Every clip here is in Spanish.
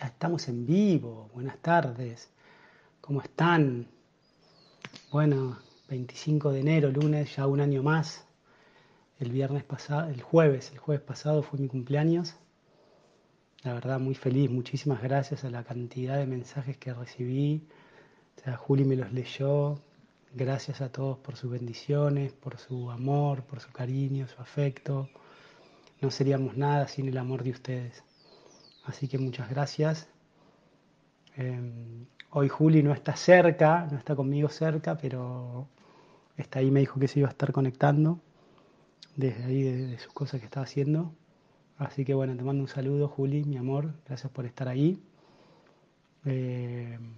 Ya estamos en vivo. Buenas tardes. ¿Cómo están? Bueno, 25 de enero, lunes, ya un año más. El viernes pasado, el jueves, el jueves pasado fue mi cumpleaños. La verdad, muy feliz. Muchísimas gracias a la cantidad de mensajes que recibí. O sea, Juli me los leyó. Gracias a todos por sus bendiciones, por su amor, por su cariño, su afecto. No seríamos nada sin el amor de ustedes. Así que muchas gracias. Em, hoy Juli no está cerca, no está conmigo cerca, pero está ahí, me dijo que se iba a estar conectando desde ahí, de, sus cosas que estaba haciendo. Así que bueno, te mando un saludo, Juli, mi amor, gracias por estar ahí. Em,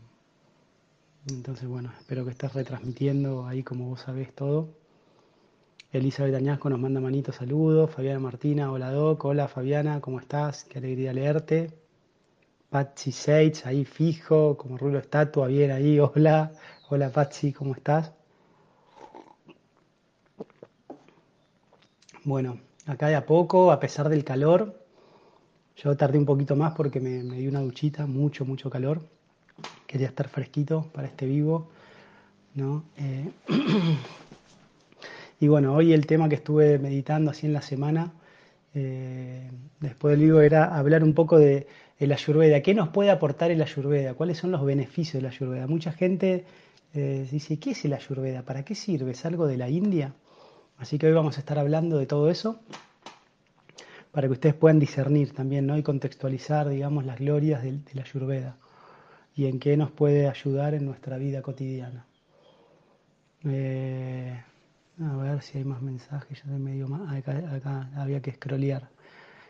entonces, bueno, espero que estés retransmitiendo ahí como vos sabés todo. Elizabeth Añasco nos manda manitos saludos. Fabiana Martina, hola Doc. Hola Fabiana, ¿cómo estás? Qué alegría leerte. Patsy Seitz, ahí fijo, como rulo estatua, bien ahí. Hola, hola Patsy, ¿cómo estás? Bueno, acá de a poco, a pesar del calor, yo tardé un poquito más porque me, di una duchita, mucho, mucho calor. Quería estar fresquito para este vivo, ¿no? Eh, Y bueno, hoy el tema que estuve meditando así en la semana, eh, después del libro, era hablar un poco de la ayurveda. ¿Qué nos puede aportar el ayurveda? ¿Cuáles son los beneficios de la ayurveda? Mucha gente eh, dice, ¿qué es el ayurveda? ¿Para qué sirve? ¿Es algo de la India? Así que hoy vamos a estar hablando de todo eso para que ustedes puedan discernir también ¿no? y contextualizar, digamos, las glorias de, la ayurveda y en qué nos puede ayudar en nuestra vida cotidiana. Eh, a ver si hay más mensajes, ya de medio más. Acá, había que scrollear.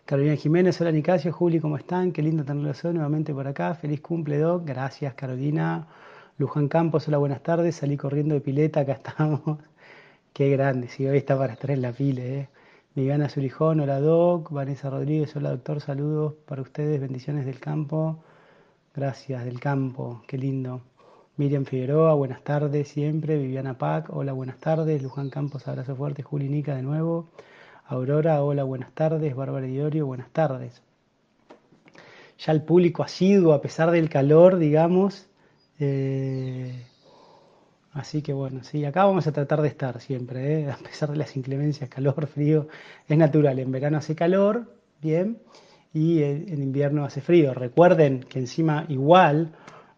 Carolina Jiménez, hola Nicasio, Juli, ¿cómo están? Qué lindo tenerlos nuevamente por acá. Feliz cumple, Doc. Gracias, Carolina. Luján Campos, hola, buenas tardes. Salí corriendo de pileta, acá estamos. Qué grande, si hoy está para estar en la pile, ¿eh? Viviana Zulijón, hola Doc. Vanessa Rodríguez, hola doctor, saludos para ustedes, bendiciones del campo. Gracias, del campo, qué lindo. Miriam Figueroa, buenas tardes siempre. Viviana Pac, hola, buenas tardes. Luján Campos, abrazo fuerte. Juli Nica de nuevo. Aurora, hola, buenas tardes. Bárbara Diorio, buenas tardes. Ya el público asiduo, a pesar del calor, digamos. Eh, así que bueno, sí, acá vamos a tratar de estar siempre, ¿eh? a pesar de las inclemencias, calor, frío. Es natural, en verano hace calor, bien, y en invierno hace frío. Recuerden que encima igual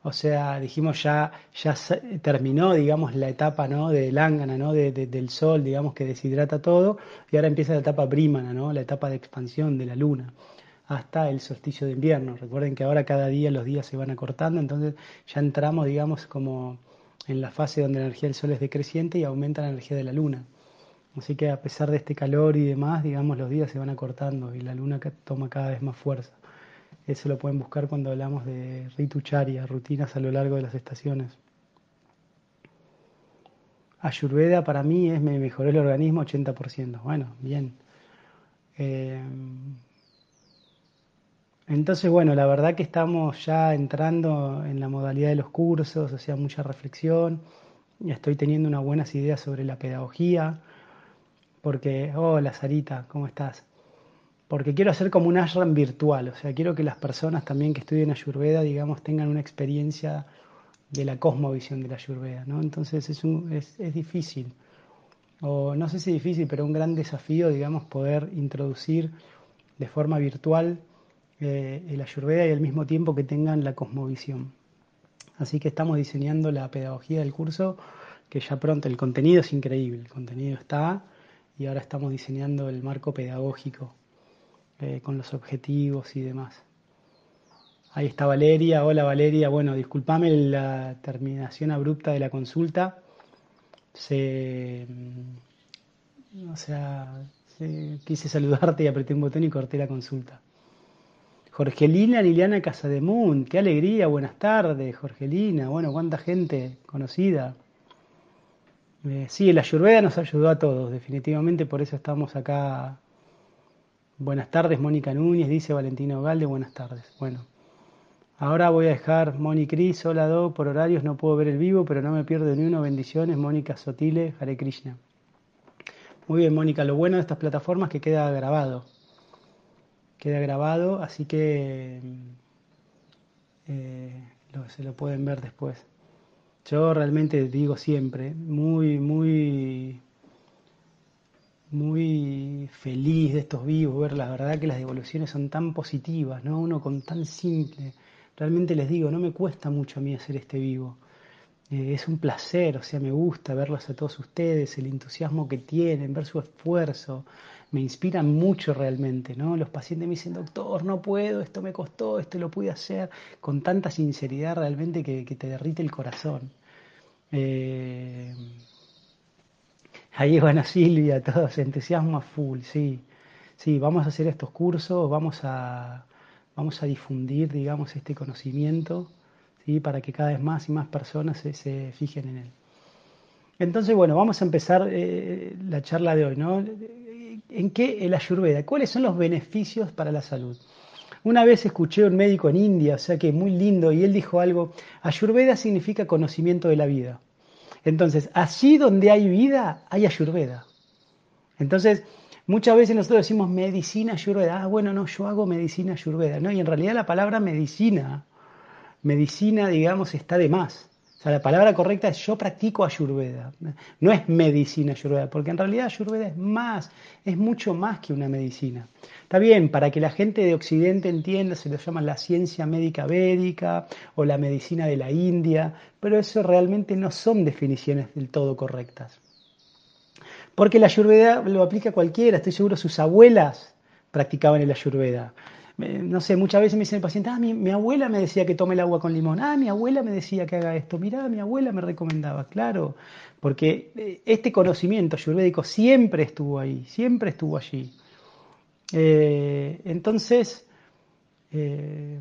o sea, dijimos ya, ya terminó, digamos, la etapa ¿no? de lángana, ¿no? De, del sol, digamos, que deshidrata todo, y ahora empieza la etapa brímana, ¿no? la etapa de expansión de la luna, hasta el solsticio de invierno. Recuerden que ahora cada día los días se van acortando, entonces ya entramos, digamos, como en la fase donde la energía del sol es decreciente y aumenta la energía de la luna. Así que a pesar de este calor y demás, digamos, los días se van acortando y la luna toma cada vez más fuerza. Eso lo pueden buscar cuando hablamos de ritucharia, rutinas a lo largo de las estaciones. Ayurveda para mí es me mejoró el organismo 80%. Bueno, bien. Eh, entonces, bueno, la verdad que estamos ya entrando en la modalidad de los cursos, o sea, mucha reflexión. Estoy teniendo unas buenas ideas sobre la pedagogía, porque, hola Sarita, ¿cómo estás? Porque quiero hacer como un ashram virtual, o sea, quiero que las personas también que estudien Ayurveda, digamos, tengan una experiencia de la cosmovisión de la Ayurveda, ¿no? Entonces es, difícil, o no sé si difícil, pero un gran desafío, digamos, poder introducir de forma virtual eh, el Ayurveda y al mismo tiempo que tengan la cosmovisión. Así que estamos diseñando la pedagogía del curso, que ya pronto el contenido es increíble, el contenido está, y ahora estamos diseñando el marco pedagógico eh, con los objetivos y demás. Ahí está Valeria. Hola Valeria. Bueno, discúlpame la terminación abrupta de la consulta. Se, mm, o sea, quise saludarte y apreté un botón y corté la consulta. Jorgelina Liliana Casademunt, qué alegría, buenas tardes, Jorgelina, bueno, cuánta gente conocida. Eh, sí, la Ayurveda nos ayudó a todos, definitivamente por eso estamos acá Buenas tardes, Mónica Núñez, dice Valentina Ogalde, buenas tardes. Bueno, ahora voy a dejar Moni Cris, hola por horarios no puedo ver el vivo, pero no me pierdo ni uno, bendiciones, Mónica Sotile, Hare Krishna. Muy bien, Mónica, lo bueno de estas plataformas es que queda grabado. Queda grabado, así que eh, se lo pueden ver después. Yo realmente digo siempre, muy, muy, muy feliz de estos vivos, ver la verdad que las devoluciones son tan positivas, ¿no? Uno con tan simple. Realmente les digo, no me cuesta mucho a mí hacer este vivo. Eh, es un placer, o sea, me gusta verlos a todos ustedes, el entusiasmo que tienen, ver su esfuerzo, me inspiran mucho realmente, ¿no? Los pacientes me dicen, doctor, no puedo, esto me costó, esto lo pude hacer, con tanta sinceridad realmente que, te derrite el corazón. Eh, ahí bueno Silvia, todos, entusiasmo a full, sí. Sí, vamos a hacer estos cursos, vamos a, vamos a difundir, digamos, este conocimiento, ¿sí? para que cada vez más y más personas se, fijen en él. Entonces, bueno, vamos a empezar eh, la charla de hoy, ¿no? en qué el ayurveda, cuáles son los beneficios para la salud. Una vez escuché a un médico en India, o sea que muy lindo, y él dijo algo, ayurveda significa conocimiento de la vida. Entonces, allí donde hay vida, hay ayurveda. Entonces, muchas veces nosotros decimos medicina ayurveda, ah, bueno, no, yo hago medicina ayurveda, ¿no? Y en realidad la palabra medicina, medicina, digamos, está de más la palabra correcta es yo practico ayurveda. No es medicina ayurveda, porque en realidad ayurveda es más, es mucho más que una medicina. Está bien, para que la gente de Occidente entienda, se lo llama la ciencia médica védica o la medicina de la India, pero eso realmente no son definiciones del todo correctas. Porque la ayurveda lo aplica cualquiera, estoy seguro sus abuelas practicaban el ayurveda no sé, muchas veces me dicen el paciente, ah, mi, abuela me decía que tome el agua con limón, ah, mi abuela me decía que haga esto, mirá, mi abuela me recomendaba, claro, porque eh, este conocimiento ayurvédico siempre estuvo ahí, siempre estuvo allí. Eh, entonces, eh,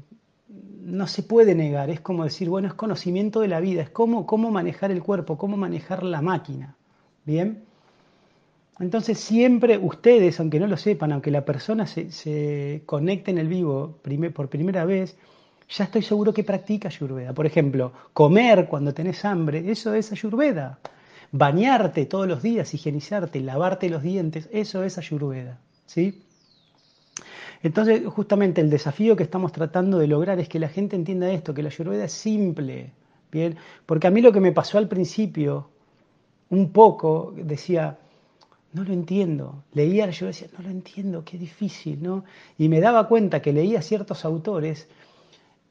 no se puede negar, es como decir, bueno, es conocimiento de la vida, es cómo, cómo manejar el cuerpo, cómo manejar la máquina, ¿bien? Entonces siempre ustedes, aunque no lo sepan, aunque la persona se, conecte en el vivo por primera vez, ya estoy seguro que practica ayurveda. Por ejemplo, comer cuando tenés hambre, eso es ayurveda. Bañarte todos los días, higienizarte, lavarte los dientes, eso es ayurveda. ¿sí? Entonces, justamente el desafío que estamos tratando de lograr es que la gente entienda esto, que la ayurveda es simple. ¿bien? Porque a mí lo que me pasó al principio, un poco, decía, no lo entiendo. Leía, yo decía, no lo entiendo, qué difícil, ¿no? Y me daba cuenta que leía ciertos autores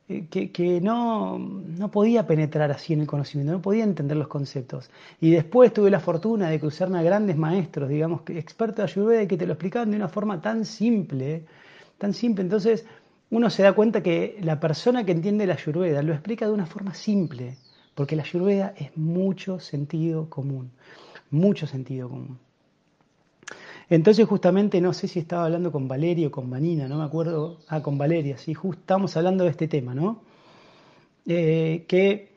eh, que, no, no, podía penetrar así en el conocimiento, no podía entender los conceptos. Y después tuve la fortuna de cruzarme a grandes maestros, digamos, expertos de Ayurveda, que te lo explicaban de una forma tan simple, tan simple. Entonces, uno se da cuenta que la persona que entiende la Ayurveda lo explica de una forma simple, porque la Ayurveda es mucho sentido común, mucho sentido común. Entonces justamente no sé si estaba hablando con Valeria o con Vanina, no me acuerdo, ah, con Valeria, sí, justo estamos hablando de este tema, ¿no? Eh, que,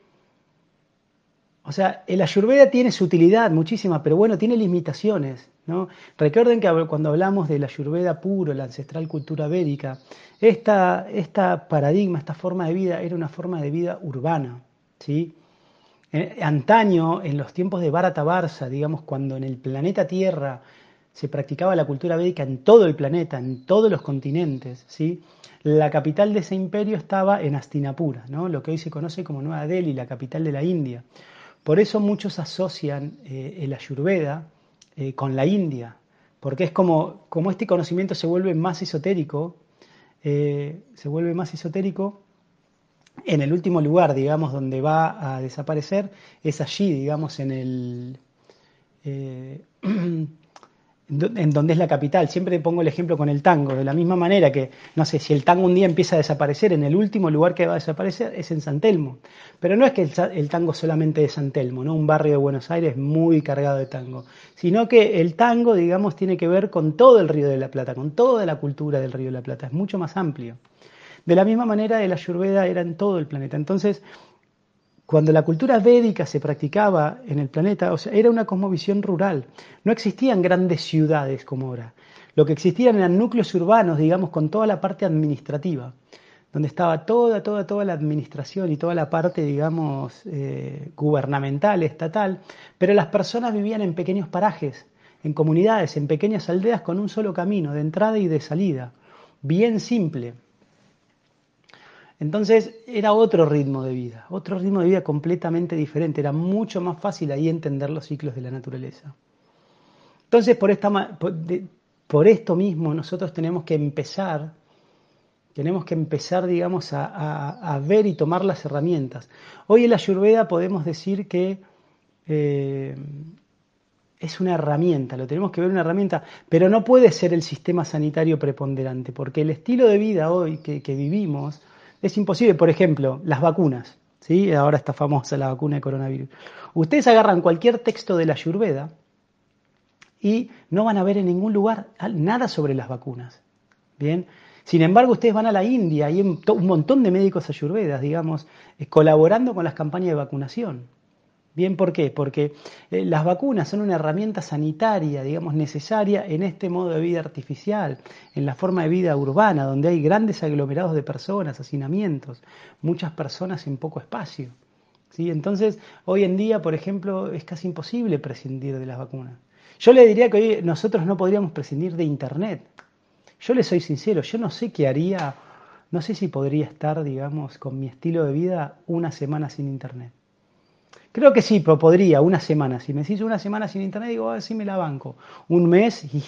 o sea, el ayurveda tiene su utilidad muchísima, pero bueno, tiene limitaciones, ¿no? Recuerden que cuando hablamos del ayurveda puro, la ancestral cultura védica, esta, esta paradigma, esta forma de vida era una forma de vida urbana, ¿sí? Eh, antaño, en los tiempos de Bharata Barça, digamos, cuando en el planeta Tierra se practicaba la cultura védica en todo el planeta, en todos los continentes. ¿sí? La capital de ese imperio estaba en Astinapura, ¿no? lo que hoy se conoce como Nueva Delhi, la capital de la India. Por eso muchos asocian eh, el ayurveda eh, con la India, porque es como, como este conocimiento se vuelve más esotérico, eh, se vuelve más esotérico, en el último lugar, digamos, donde va a desaparecer, es allí, digamos, en el... en donde es la capital. Siempre pongo el ejemplo con el tango, de la misma manera que, no sé, si el tango un día empieza a desaparecer, en el último lugar que va a desaparecer es en San Telmo. Pero no es que el, tango solamente de San Telmo, ¿no? un barrio de Buenos Aires muy cargado de tango, sino que el tango, digamos, tiene que ver con todo el Río de la Plata, con toda la cultura del Río de la Plata, es mucho más amplio. De la misma manera, el ayurveda era en todo el planeta. Entonces, cuando la cultura védica se practicaba en el planeta, o sea, era una cosmovisión rural. No existían grandes ciudades como ahora. Lo que existían eran núcleos urbanos, digamos, con toda la parte administrativa, donde estaba toda, toda, toda la administración y toda la parte, digamos, eh, gubernamental, estatal, pero las personas vivían en pequeños parajes, en comunidades, en pequeñas aldeas con un solo camino, de entrada y de salida, bien simple. Entonces era otro ritmo de vida, otro ritmo de vida completamente diferente. Era mucho más fácil ahí entender los ciclos de la naturaleza. Entonces, por, esta, por, esto mismo, nosotros tenemos que empezar, tenemos que empezar, digamos, a, ver y tomar las herramientas. Hoy en la Ayurveda podemos decir que eh, es una herramienta, lo tenemos que ver una herramienta, pero no puede ser el sistema sanitario preponderante, porque el estilo de vida hoy que, vivimos es imposible. Por ejemplo, las vacunas, ¿sí? ahora está famosa la vacuna de coronavirus. Ustedes agarran cualquier texto de la Ayurveda y no van a ver en ningún lugar nada sobre las vacunas. Bien, sin embargo, ustedes van a la India y hay un montón de médicos ayurvedas, digamos, eh, colaborando con las campañas de vacunación. Bien, ¿por qué? Porque eh, las vacunas son una herramienta sanitaria, digamos, necesaria en este modo de vida artificial, en la forma de vida urbana, donde hay grandes aglomerados de personas, hacinamientos, muchas personas en poco espacio. ¿sí? Entonces, hoy en día, por ejemplo, es casi imposible prescindir de las vacunas. Yo le diría que hoy nosotros no podríamos prescindir de Internet. Yo le soy sincero, yo no sé qué haría, no sé si podría estar, digamos, con mi estilo de vida una semana sin Internet. Creo que sí, pero podría, una semana. Si me decís una semana sin internet, digo, así ah, me la banco. Un mes, y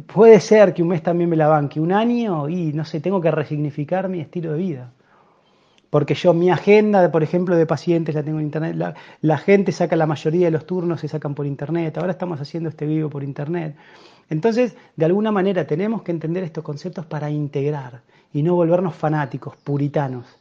puede ser que un mes también me la banque. Un año, y no sé, tengo que resignificar mi estilo de vida. Porque yo, mi agenda, por ejemplo, de pacientes la tengo en internet. La, la, gente saca la mayoría de los turnos, se sacan por internet. Ahora estamos haciendo este vivo por internet. Entonces, de alguna manera, tenemos que entender estos conceptos para integrar y no volvernos fanáticos, puritanos.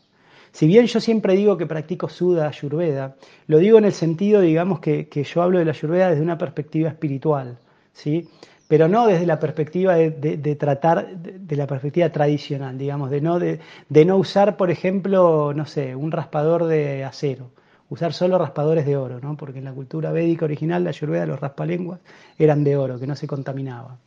Si bien yo siempre digo que practico Suda Ayurveda, lo digo en el sentido, digamos, que, yo hablo de la Ayurveda desde una perspectiva espiritual, ¿sí? pero no desde la perspectiva de, tratar, de, la perspectiva tradicional, digamos, de no, de, no usar, por ejemplo, no sé, un raspador de acero, usar solo raspadores de oro, ¿no? porque en la cultura védica original, la Ayurveda, los raspalenguas eran de oro, que no se contaminaban.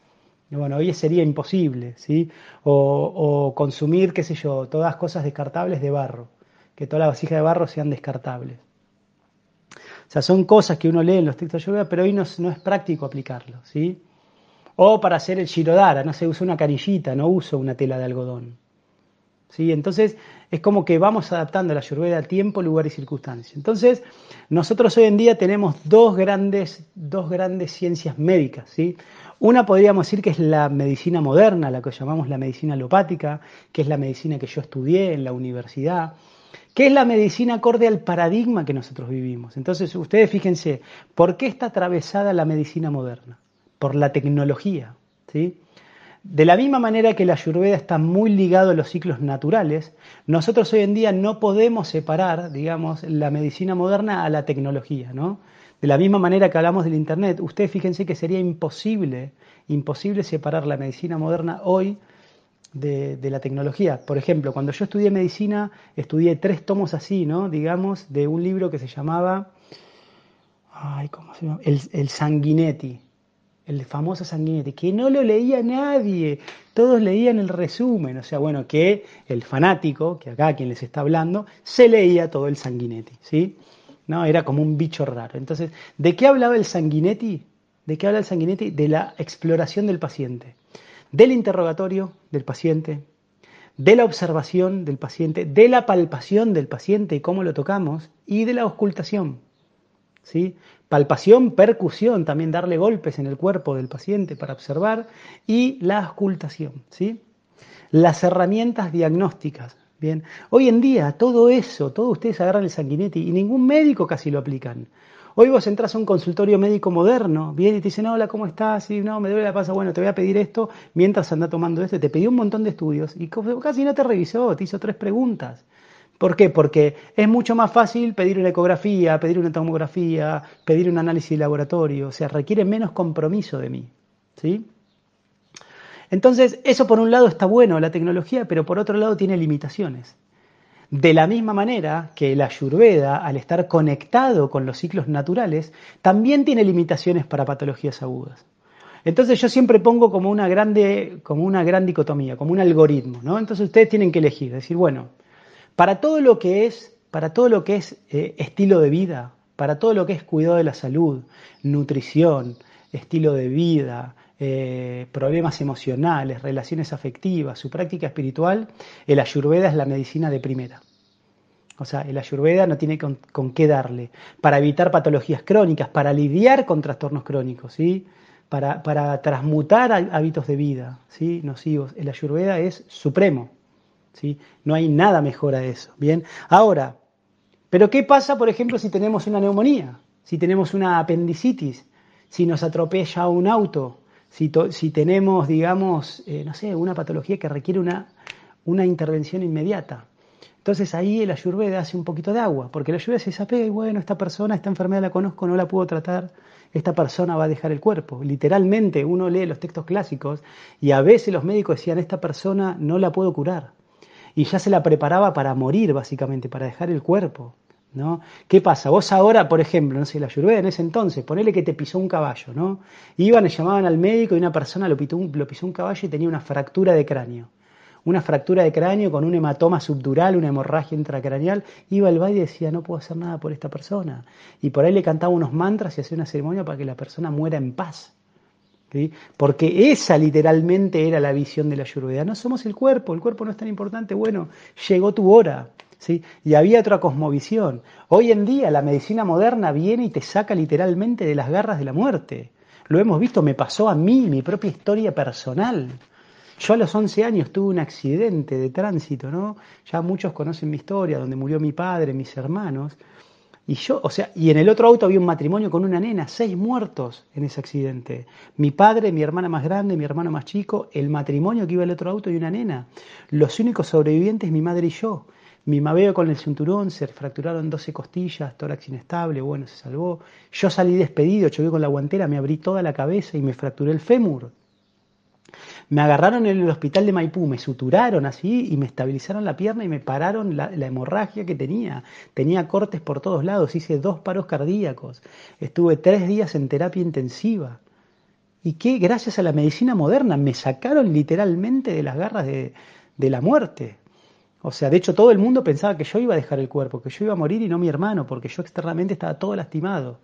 Bueno, hoy sería imposible, ¿sí? O, o consumir, qué sé yo, todas cosas descartables de barro que todas las vasijas de barro sean descartables. O sea, son cosas que uno lee en los textos de lluvia, pero hoy no, es práctico aplicarlo, ¿sí? O para hacer el shirodara, no se usa una canillita, no uso una tela de algodón. ¿Sí? Entonces, es como que vamos adaptando la ayurveda a tiempo, lugar y circunstancia. Entonces, nosotros hoy en día tenemos dos grandes, dos grandes ciencias médicas. ¿sí? Una podríamos decir que es la medicina moderna, la que llamamos la medicina alopática, que es la medicina que yo estudié en la universidad, ¿Qué es la medicina acorde al paradigma que nosotros vivimos? Entonces, ustedes fíjense, ¿por qué está atravesada la medicina moderna? Por la tecnología. ¿sí? De la misma manera que la ayurveda está muy ligado a los ciclos naturales, nosotros hoy en día no podemos separar, digamos, la medicina moderna a la tecnología, ¿no? De la misma manera que hablamos del Internet, ustedes fíjense que sería imposible, imposible separar la medicina moderna hoy de, la tecnología. Por ejemplo, cuando yo estudié medicina, estudié tres tomos así, ¿no? Digamos, de un libro que se llamaba, ay, ¿cómo se llama? El, el Sanguinetti, el famoso Sanguinetti, que no lo leía nadie, todos leían el resumen, o sea, bueno, que el fanático, que acá quien les está hablando, se leía todo el Sanguinetti, ¿sí? ¿No? Era como un bicho raro. Entonces, ¿de qué hablaba el Sanguinetti? ¿De qué habla el Sanguinetti? De la exploración del paciente del interrogatorio del paciente, de la observación del paciente, de la palpación del paciente y cómo lo tocamos, y de la ocultación. ¿sí? Palpación, percusión, también darle golpes en el cuerpo del paciente para observar, y la ocultación. ¿sí? Las herramientas diagnósticas. Bien, hoy en día todo eso, todos ustedes agarran el sanguinetti y ningún médico casi lo aplican. Hoy vos entras a un consultorio médico moderno, viene y te dicen, hola, ¿cómo estás? Y no, me duele la panza, bueno, te voy a pedir esto mientras anda tomando esto. Te pidió un montón de estudios y casi no te revisó, te hizo tres preguntas. ¿Por qué? Porque es mucho más fácil pedir una ecografía, pedir una tomografía, pedir un análisis de laboratorio, o sea, requiere menos compromiso de mí. ¿Sí? Entonces, eso por un lado está bueno, la tecnología, pero por otro lado tiene limitaciones. De la misma manera que la ayurveda, al estar conectado con los ciclos naturales, también tiene limitaciones para patologías agudas. Entonces yo siempre pongo como una, grande, como una gran dicotomía, como un algoritmo. ¿no? Entonces ustedes tienen que elegir, decir, bueno, para todo lo que es, para todo lo que es eh, estilo de vida, para todo lo que es cuidado de la salud, nutrición, estilo de vida, eh, problemas emocionales, relaciones afectivas, su práctica espiritual, el ayurveda es la medicina de primera. O sea, el ayurveda no tiene con, qué darle. Para evitar patologías crónicas, para lidiar con trastornos crónicos, ¿sí? Para, para transmutar hábitos de vida ¿sí? nocivos. El ayurveda es supremo. ¿sí? No hay nada mejor a eso. Bien. Ahora, ¿pero qué pasa, por ejemplo, si tenemos una neumonía? Si tenemos una apendicitis, si nos atropella un auto, si, si tenemos, digamos, eh, no sé, una patología que requiere una, una intervención inmediata. Entonces ahí el ayurveda hace un poquito de agua, porque el ayurveda se desapega y bueno, esta persona, esta enfermedad la conozco, no la puedo tratar, esta persona va a dejar el cuerpo. Literalmente uno lee los textos clásicos y a veces los médicos decían, esta persona no la puedo curar. Y ya se la preparaba para morir, básicamente, para dejar el cuerpo. ¿No? ¿Qué pasa? Vos ahora, por ejemplo, no sé, la Ayurveda en ese entonces, ponele que te pisó un caballo, ¿no? Iban y llamaban al médico y una persona lo, lo pisó un caballo y tenía una fractura de cráneo. Una fractura de cráneo con un hematoma subdural, una hemorragia intracraneal. Iba al baile y decía, no puedo hacer nada por esta persona. Y por ahí le cantaba unos mantras y hacía una ceremonia para que la persona muera en paz. Porque esa literalmente era la visión de la Ayurveda. No somos el cuerpo, el cuerpo no es tan importante. Bueno, llegó tu hora. Y había otra cosmovisión. Hoy en día la medicina moderna viene y te saca literalmente de las garras de la muerte. Lo hemos visto, me pasó a mí, mi propia historia personal. Yo a los 11 años tuve un accidente de tránsito, ¿no? Ya muchos conocen mi historia, donde murió mi padre, mis hermanos. Y yo, o sea, y en el otro auto había un matrimonio con una nena, seis muertos en ese accidente. Mi padre, mi hermana más grande, mi hermano más chico, el matrimonio que iba el otro auto y una nena. Los únicos sobrevivientes, mi madre y yo. Mi mabeo con el cinturón, se fracturaron 12 costillas, tórax inestable, bueno, se salvó. Yo salí despedido, choqué con la guantera, me abrí toda la cabeza y me fracturé el fémur. Me agarraron en el hospital de Maipú, me suturaron así y me estabilizaron la pierna y me pararon la, hemorragia que tenía. Tenía cortes por todos lados, hice dos paros cardíacos, estuve tres días en terapia intensiva. Y que gracias a la medicina moderna me sacaron literalmente de las garras de la muerte. O sea, de hecho todo el mundo pensaba que yo iba a dejar el cuerpo, que yo iba a morir y no mi hermano, porque yo externamente estaba todo lastimado.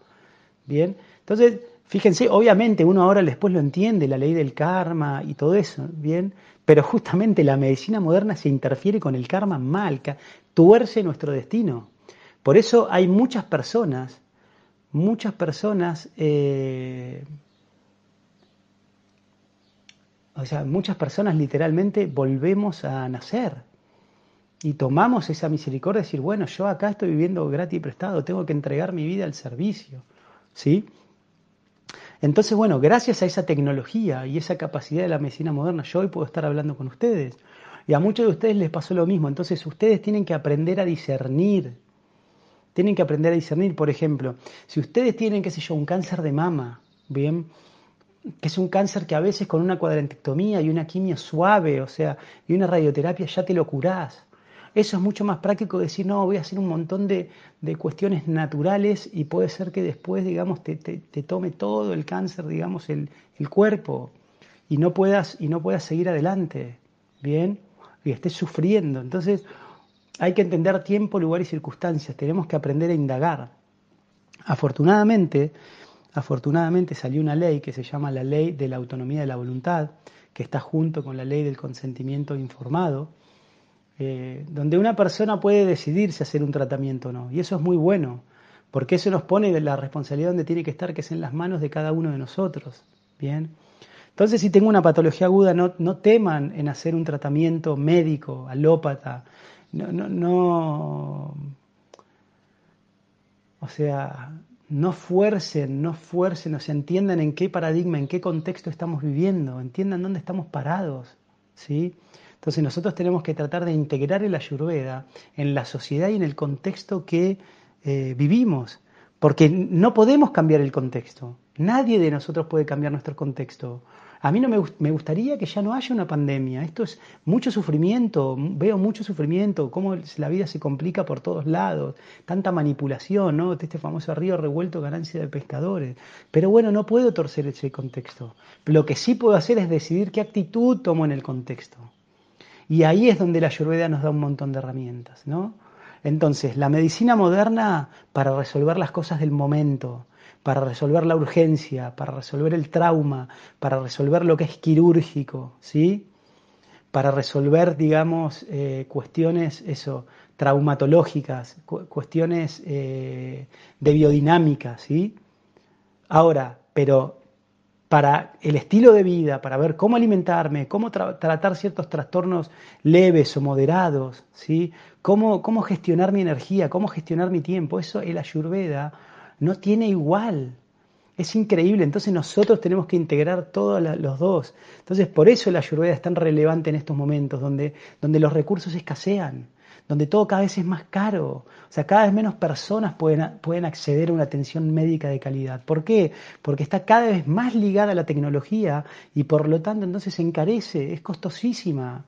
Bien, entonces, fíjense, obviamente uno ahora después lo entiende, la ley del karma y todo eso, bien, pero justamente la medicina moderna se interfiere con el karma mal, tuerce nuestro destino. Por eso hay muchas personas, muchas personas, eh, o sea, muchas personas literalmente volvemos a nacer y tomamos esa misericordia decir, bueno, yo acá estoy viviendo gratis y prestado, tengo que entregar mi vida al servicio. ¿Sí? Entonces, bueno, gracias a esa tecnología y esa capacidad de la medicina moderna, yo hoy puedo estar hablando con ustedes. Y a muchos de ustedes les pasó lo mismo. Entonces, ustedes tienen que aprender a discernir. Tienen que aprender a discernir. Por ejemplo, si ustedes tienen, qué sé yo, un cáncer de mama, ¿bien? que es un cáncer que a veces con una cuadrantectomía y una quimio suave, o sea, y una radioterapia ya te lo curás. Eso es mucho más práctico decir, no, voy a hacer un montón de, cuestiones naturales y puede ser que después, digamos, te, tome todo el cáncer, digamos, el, cuerpo y no, puedas, y no puedas seguir adelante, ¿bien? Y estés sufriendo. Entonces, hay que entender tiempo, lugar y circunstancias. Tenemos que aprender a indagar. Afortunadamente, afortunadamente salió una ley que se llama la ley de la autonomía de la voluntad, que está junto con la ley del consentimiento informado, eh, donde una persona puede decidir si hacer un tratamiento o no. Y eso es muy bueno, porque eso nos pone la responsabilidad donde tiene que estar, que es en las manos de cada uno de nosotros. Bien. Entonces, si tengo una patología aguda, no, no teman en hacer un tratamiento médico, alópata. No, no, no, o sea, no fuercen, no fuercen, o sea, entiendan en qué paradigma, en qué contexto estamos viviendo, entiendan dónde estamos parados, ¿sí? Entonces nosotros tenemos que tratar de integrar el ayurveda en la sociedad y en el contexto que eh, vivimos, porque no podemos cambiar el contexto. Nadie de nosotros puede cambiar nuestro contexto. A mí no me, me, gustaría que ya no haya una pandemia. Esto es mucho sufrimiento, veo mucho sufrimiento, cómo la vida se complica por todos lados, tanta manipulación, ¿no? Este famoso río revuelto ganancia de pescadores. Pero bueno, no puedo torcer ese contexto. Lo que sí puedo hacer es decidir qué actitud tomo en el contexto. Y ahí es donde la ayurveda nos da un montón de herramientas, ¿no? Entonces, la medicina moderna para resolver las cosas del momento, para resolver la urgencia, para resolver el trauma, para resolver lo que es quirúrgico, ¿sí? Para resolver, digamos, eh, cuestiones, eso, traumatológicas, cuestiones eh, de biodinámica, ¿sí? Ahora, pero para el estilo de vida, para ver cómo alimentarme, cómo tratar ciertos trastornos leves o moderados, ¿sí? Cómo, cómo gestionar mi energía, cómo gestionar mi tiempo, eso el ayurveda no tiene igual. Es increíble, entonces nosotros tenemos que integrar todos los dos. Entonces por eso la ayurveda es tan relevante en estos momentos, donde, donde los recursos escasean, donde todo cada vez es más caro. O sea, cada vez menos personas pueden, pueden acceder a una atención médica de calidad. ¿Por qué? Porque está cada vez más ligada a la tecnología y por lo tanto entonces se encarece, es costosísima.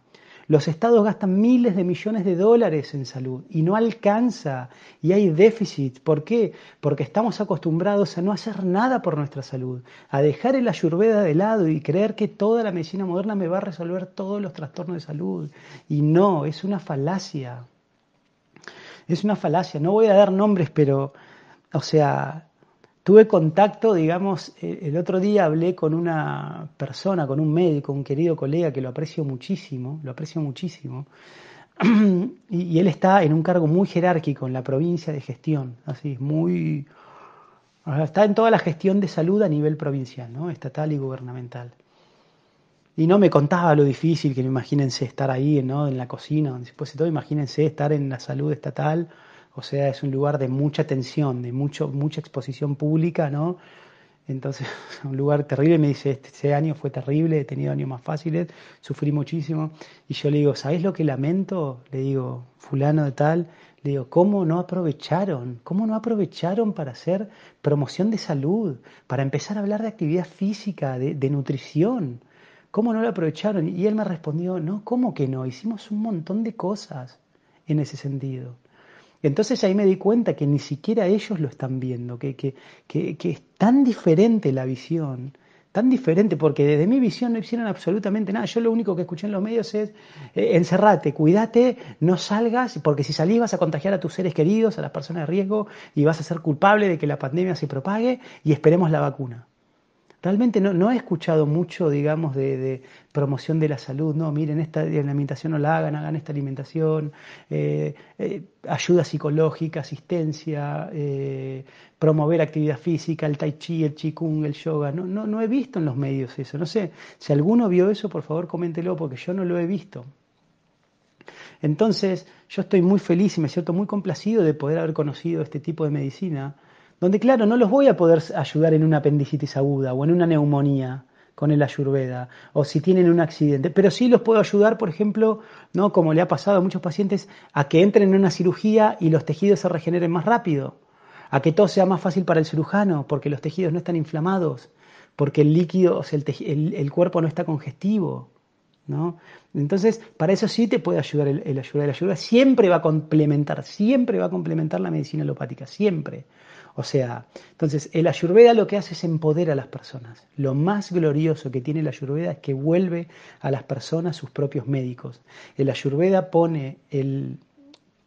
Los estados gastan miles de millones de dólares en salud y no alcanza y hay déficit. ¿Por qué? Porque estamos acostumbrados a no hacer nada por nuestra salud, a dejar el ayurveda de lado y creer que toda la medicina moderna me va a resolver todos los trastornos de salud. Y no, es una falacia. Es una falacia. No voy a dar nombres, pero, o sea, Tuve contacto, digamos, eh, el otro día hablé con una persona, con un médico, un querido colega que lo aprecio muchísimo, lo aprecio muchísimo, y, él está en un cargo muy jerárquico en la provincia de gestión, así, muy... Está en toda la gestión de salud a nivel provincial, ¿no? estatal y gubernamental. Y no me contaba lo difícil que imagínense estar ahí, ¿no? En la cocina, después de todo, imagínense estar en la salud estatal o sea, es un lugar de mucha tensión, de mucho, mucha exposición pública, ¿no? Entonces, un lugar terrible, me dice, este, este, año fue terrible, he tenido años más fáciles, sufrí muchísimo. Y yo le digo, ¿sabes lo que lamento? Le digo, fulano de tal, le digo, ¿cómo no aprovecharon? ¿Cómo no aprovecharon para hacer promoción de salud, para empezar a hablar de actividad física, de, de nutrición? ¿Cómo no lo aprovecharon? Y él me respondió, no, ¿cómo que no? Hicimos un montón de cosas en ese sentido. Entonces ahí me di cuenta que ni siquiera ellos lo están viendo, que, que, que, es tan diferente la visión, tan diferente, porque desde mi visión no hicieron absolutamente nada. Yo lo único que escuché en los medios es, eh, encerrate, cuídate, no salgas, porque si salís vas a contagiar a tus seres queridos, a las personas de riesgo, y vas a ser culpable de que la pandemia se propague y esperemos la vacuna. Realmente no, no he escuchado mucho, digamos, de, promoción de la salud. No, miren, esta alimentación no la hagan, hagan esta alimentación, eh, eh, ayuda psicológica, asistencia, eh, promover actividad física, el tai chi, el qigong, el yoga. No, no, no he visto en los medios eso. No sé, si alguno vio eso, por favor coméntelo, porque yo no lo he visto. Entonces, yo estoy muy feliz y me siento muy complacido de poder haber conocido este tipo de medicina donde claro, no los voy a poder ayudar en una apendicitis aguda o en una neumonía con el ayurveda, o si tienen un accidente, pero sí los puedo ayudar, por ejemplo, ¿no? como le ha pasado a muchos pacientes, a que entren en una cirugía y los tejidos se regeneren más rápido, a que todo sea más fácil para el cirujano, porque los tejidos no están inflamados, porque el líquido, o sea, el, cuerpo no está congestivo. ¿no? Entonces, para eso sí te puede ayudar el, el ayurveda. El ayurveda siempre va a complementar, siempre va a complementar la medicina alopática, siempre. O sea, entonces el ayurveda lo que hace es empoderar a las personas. Lo más glorioso que tiene el ayurveda es que vuelve a las personas sus propios médicos. El ayurveda pone el,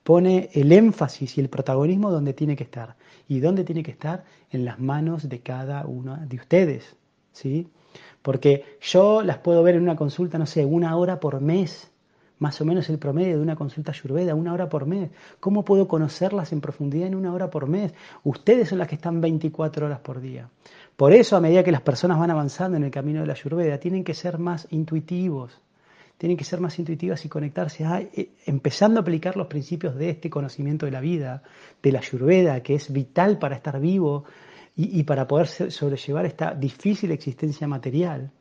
pone el énfasis y el protagonismo donde tiene que estar. ¿Y dónde tiene que estar? En las manos de cada uno de ustedes. ¿sí? Porque yo las puedo ver en una consulta, no sé, una hora por mes más o menos el promedio de una consulta ayurveda, una hora por mes. ¿Cómo puedo conocerlas en profundidad en una hora por mes? Ustedes son las que están 24 horas por día. Por eso, a medida que las personas van avanzando en el camino de la ayurveda, tienen que ser más intuitivos, tienen que ser más intuitivas y conectarse, a, eh, empezando a aplicar los principios de este conocimiento de la vida, de la ayurveda, que es vital para estar vivo y, y para poder sobrellevar esta difícil existencia material.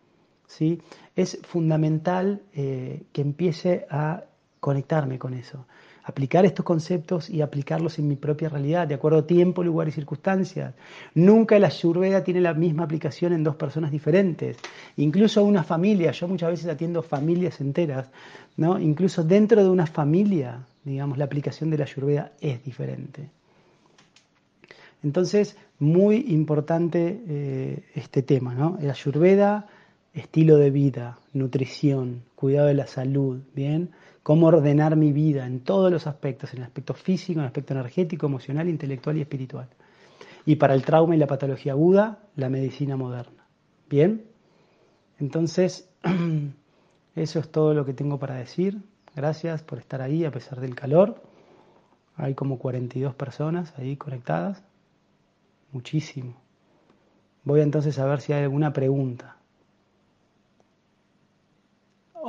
¿Sí? es fundamental eh, que empiece a conectarme con eso, aplicar estos conceptos y aplicarlos en mi propia realidad, de acuerdo a tiempo, lugar y circunstancias. Nunca la ayurveda tiene la misma aplicación en dos personas diferentes, incluso una familia, yo muchas veces atiendo familias enteras, ¿no? incluso dentro de una familia, digamos, la aplicación de la ayurveda es diferente. Entonces, muy importante eh, este tema, ¿no? La ayurveda estilo de vida, nutrición, cuidado de la salud, ¿bien? Cómo ordenar mi vida en todos los aspectos, en el aspecto físico, en el aspecto energético, emocional, intelectual y espiritual. y para el trauma y la patología aguda, la medicina moderna. ¿Bien? Entonces, eso es todo lo que tengo para decir. Gracias por estar ahí a pesar del calor. Hay como 42 personas ahí conectadas. Muchísimo. Voy entonces a ver si hay alguna pregunta.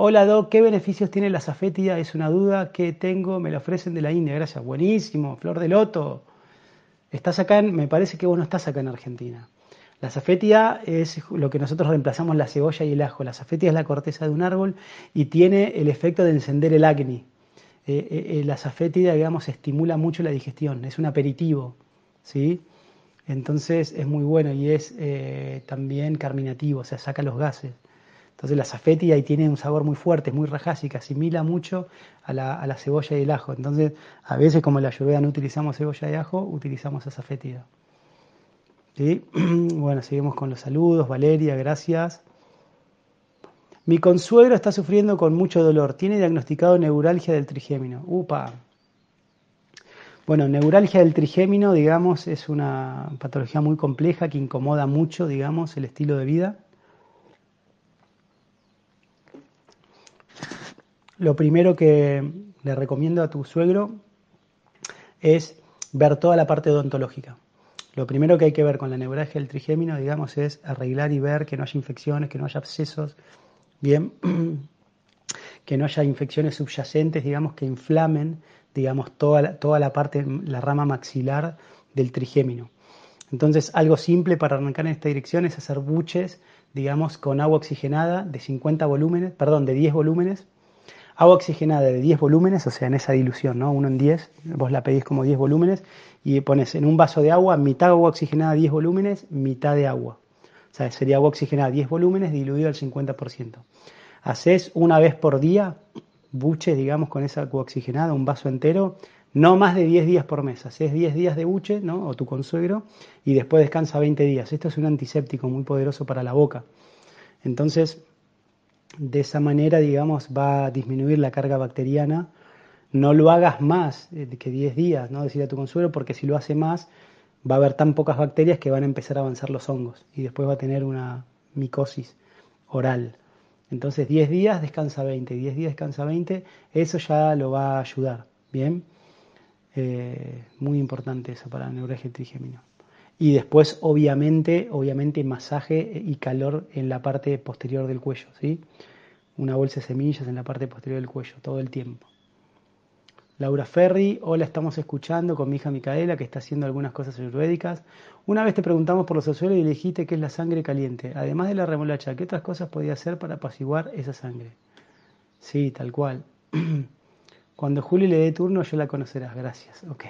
Hola Doc, ¿qué beneficios tiene la safetida? Es una duda que tengo, me la ofrecen de la India, gracias. Buenísimo, flor de loto. Estás acá, en, me parece que vos no estás acá en Argentina. La safetida es lo que nosotros reemplazamos la cebolla y el ajo. La safetida es la corteza de un árbol y tiene el efecto de encender el acné. Eh, eh, eh, la safetida, digamos, estimula mucho la digestión, es un aperitivo, ¿sí? Entonces es muy bueno y es también carminativo, o sea, saca los gases. Entonces la safetida ahí tiene un sabor muy fuerte, es muy rajásica, asimila mucho a la, cebolla y el ajo. Entonces, a veces como en la ayurveda no utilizamos cebolla y ajo, utilizamos esa safetida. ¿Sí? Bueno, seguimos con los saludos. Valeria, gracias. Mi consuegro está sufriendo con mucho dolor. Tiene diagnosticado neuralgia del trigémino. Upa. Bueno, neuralgia del trigémino, digamos, es una patología muy compleja que incomoda mucho, digamos, el estilo de vida. Lo primero que le recomiendo a tu suegro es ver toda la parte odontológica. Lo primero que hay que ver con la neuralgia del trigémino, digamos, es arreglar y ver que no haya infecciones, que no haya abscesos, bien, que no haya infecciones subyacentes, digamos, que inflamen, digamos, toda la, toda la parte, la rama maxilar del trigémino. Entonces, algo simple para arrancar en esta dirección es hacer buches, digamos, con agua oxigenada de 50 volúmenes, perdón, de 10 volúmenes, agua oxigenada de 10 volúmenes, o sea, en esa dilución, ¿no? Uno en 10, vos la pedís como 10 volúmenes y pones en un vaso de agua, mitad agua oxigenada 10 volúmenes, mitad de agua. O sea, sería agua oxigenada 10 volúmenes diluido al 50%. Haces una vez por día buches, digamos, con esa agua oxigenada, un vaso entero, no más de 10 días por mes. Haces 10 días de buche, ¿no? O tu consuegro, y después descansa 20 días. Esto es un antiséptico muy poderoso para la boca. Entonces, de esa manera, digamos, va a disminuir la carga bacteriana. No lo hagas más eh, que 10 días, ¿no? Decir a tu consuelo, porque si lo hace más, va a haber tan pocas bacterias que van a empezar a avanzar los hongos y después va a tener una micosis oral. Entonces 10 días descansa 20, 10 días descansa 20, eso ya lo va a ayudar, ¿bien? Eh, muy importante eso para la neuralgia trigémino. Y después, obviamente, obviamente, masaje y calor en la parte posterior del cuello, ¿sí? Una bolsa de semillas en la parte posterior del cuello, todo el tiempo. Laura Ferri, hola, estamos escuchando con mi hija Micaela, que está haciendo algunas cosas ayurvédicas. Una vez te preguntamos por los azules y dijiste que es la sangre caliente. Además de la remolacha, ¿qué otras cosas podía hacer para apaciguar esa sangre? Sí, tal cual. Cuando Juli le dé turno, yo la conocerás. Gracias. Ok.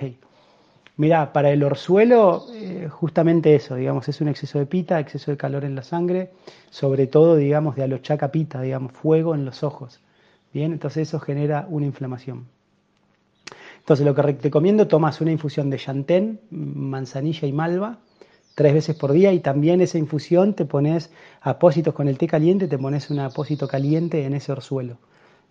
Mira, para el orzuelo, eh, justamente eso, digamos, es un exceso de pita, exceso de calor en la sangre, sobre todo, digamos, de alochaca pita, digamos, fuego en los ojos. Bien, entonces eso genera una inflamación. Entonces lo que recomiendo, tomas una infusión de chantén, manzanilla y malva, tres veces por día y también esa infusión te pones apósitos con el té caliente, te pones un apósito caliente en ese orzuelo.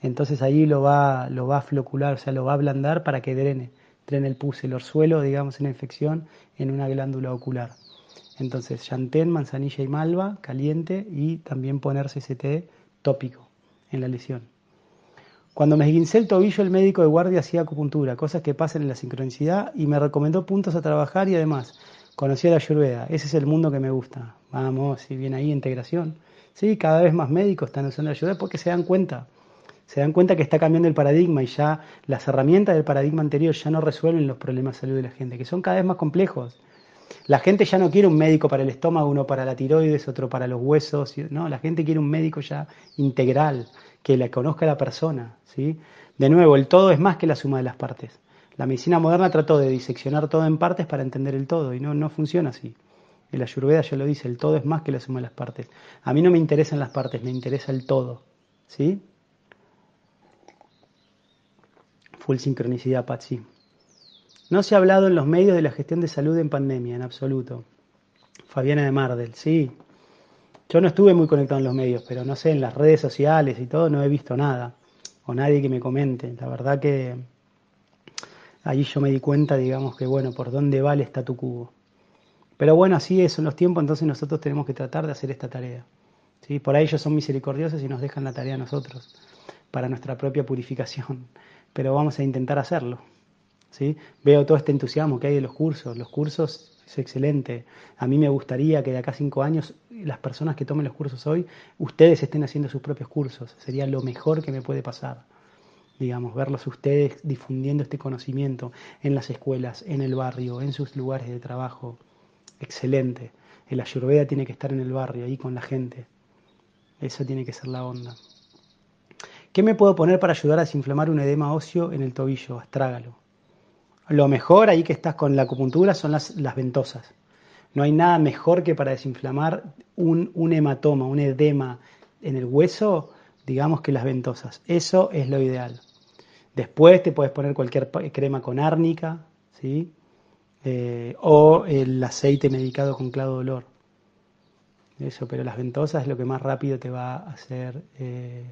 Entonces ahí lo va, lo va a flocular, o sea, lo va a ablandar para que drene en el pus, el orzuelo, digamos, en infección en una glándula ocular. Entonces, chantén, manzanilla y malva, caliente y también ponerse ese té tópico en la lesión. Cuando me esguincé el tobillo, el médico de guardia hacía acupuntura, cosas que pasan en la sincronicidad, y me recomendó puntos a trabajar y además conocí a la ayurveda. Ese es el mundo que me gusta. Vamos, si bien ahí integración. Sí, cada vez más médicos están usando la ayurveda porque se dan cuenta se dan cuenta que está cambiando el paradigma y ya las herramientas del paradigma anterior ya no resuelven los problemas de salud de la gente, que son cada vez más complejos. La gente ya no quiere un médico para el estómago, uno para la tiroides, otro para los huesos, no, la gente quiere un médico ya integral, que le conozca la persona, ¿sí? De nuevo, el todo es más que la suma de las partes. La medicina moderna trató de diseccionar todo en partes para entender el todo y no, no funciona así. El Ayurveda ya lo dice, el todo es más que la suma de las partes. A mí no me interesan las partes, me interesa el todo, ¿sí? Full sincronicidad, Patsy. No se ha hablado en los medios de la gestión de salud en pandemia, en absoluto. Fabiana de Mardel, sí. Yo no estuve muy conectado en los medios, pero no sé, en las redes sociales y todo no he visto nada. O nadie que me comente. La verdad que allí yo me di cuenta, digamos, que bueno, por dónde va el statu quo. Pero bueno, así son los tiempos, entonces nosotros tenemos que tratar de hacer esta tarea. ¿sí? Por ahí ellos son misericordiosos y nos dejan la tarea a nosotros, para nuestra propia purificación. Pero vamos a intentar hacerlo. ¿sí? Veo todo este entusiasmo que hay de los cursos. Los cursos es excelente. A mí me gustaría que de acá a cinco años las personas que tomen los cursos hoy, ustedes estén haciendo sus propios cursos. Sería lo mejor que me puede pasar. Digamos, verlos ustedes difundiendo este conocimiento en las escuelas, en el barrio, en sus lugares de trabajo. Excelente. El ayurveda tiene que estar en el barrio, ahí con la gente. Eso tiene que ser la onda. ¿Qué me puedo poner para ayudar a desinflamar un edema óseo en el tobillo? Astrágalo. Lo mejor ahí que estás con la acupuntura son las, ventosas. No hay nada mejor que para desinflamar un, hematoma, un edema en el hueso, digamos que las ventosas. Eso es lo ideal. Después te puedes poner cualquier crema con árnica, ¿sí? Eh, o el aceite medicado con clavo de olor. Eso, pero las ventosas es lo que más rápido te va a hacer. Eh,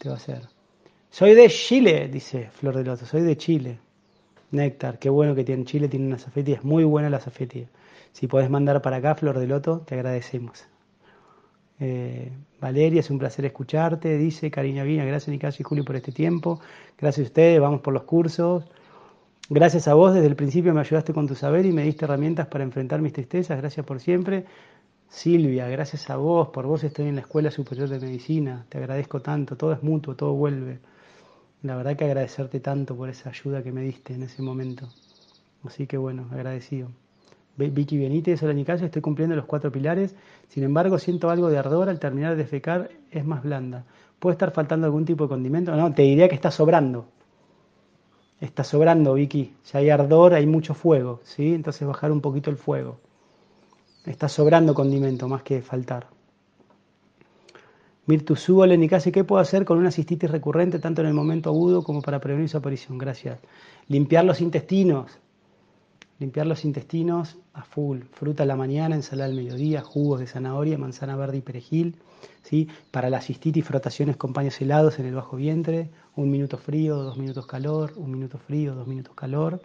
te va a hacer. Soy de Chile, dice Flor de Loto, soy de Chile. Néctar, qué bueno que tiene Chile, tiene una zafetía, es muy buena la zafetía. Si podés mandar para acá, Flor de Loto, te agradecemos. Eh, Valeria, es un placer escucharte, dice Cariño Guina, gracias Nicasio y Julio por este tiempo, gracias a ustedes, vamos por los cursos. Gracias a vos, desde el principio me ayudaste con tu saber y me diste herramientas para enfrentar mis tristezas, gracias por siempre. Silvia, gracias a vos, por vos estoy en la Escuela Superior de Medicina, te agradezco tanto, todo es mutuo, todo vuelve. La verdad que agradecerte tanto por esa ayuda que me diste en ese momento. Así que bueno, agradecido. Vicky Benítez, hola Nicasio, estoy cumpliendo los cuatro pilares, sin embargo siento algo de ardor al terminar de fecar, es más blanda. ¿Puede estar faltando algún tipo de condimento? No, te diría que está sobrando. Está sobrando, Vicky. Si hay ardor, hay mucho fuego, ¿sí? Entonces bajar un poquito el fuego. Está sobrando condimento más que faltar. Mirtusu, hola Nicasio, ¿qué puedo hacer con una cistitis recurrente tanto en el momento agudo como para prevenir su aparición? Gracias. Limpiar los intestinos Limpiar los intestinos a full. Fruta a la mañana, ensalada al mediodía, jugos de zanahoria, manzana verde y perejil. ¿sí? Para la cistitis, frotaciones con paños helados en el bajo vientre. Un minuto frío, dos minutos calor. Un minuto frío, dos minutos calor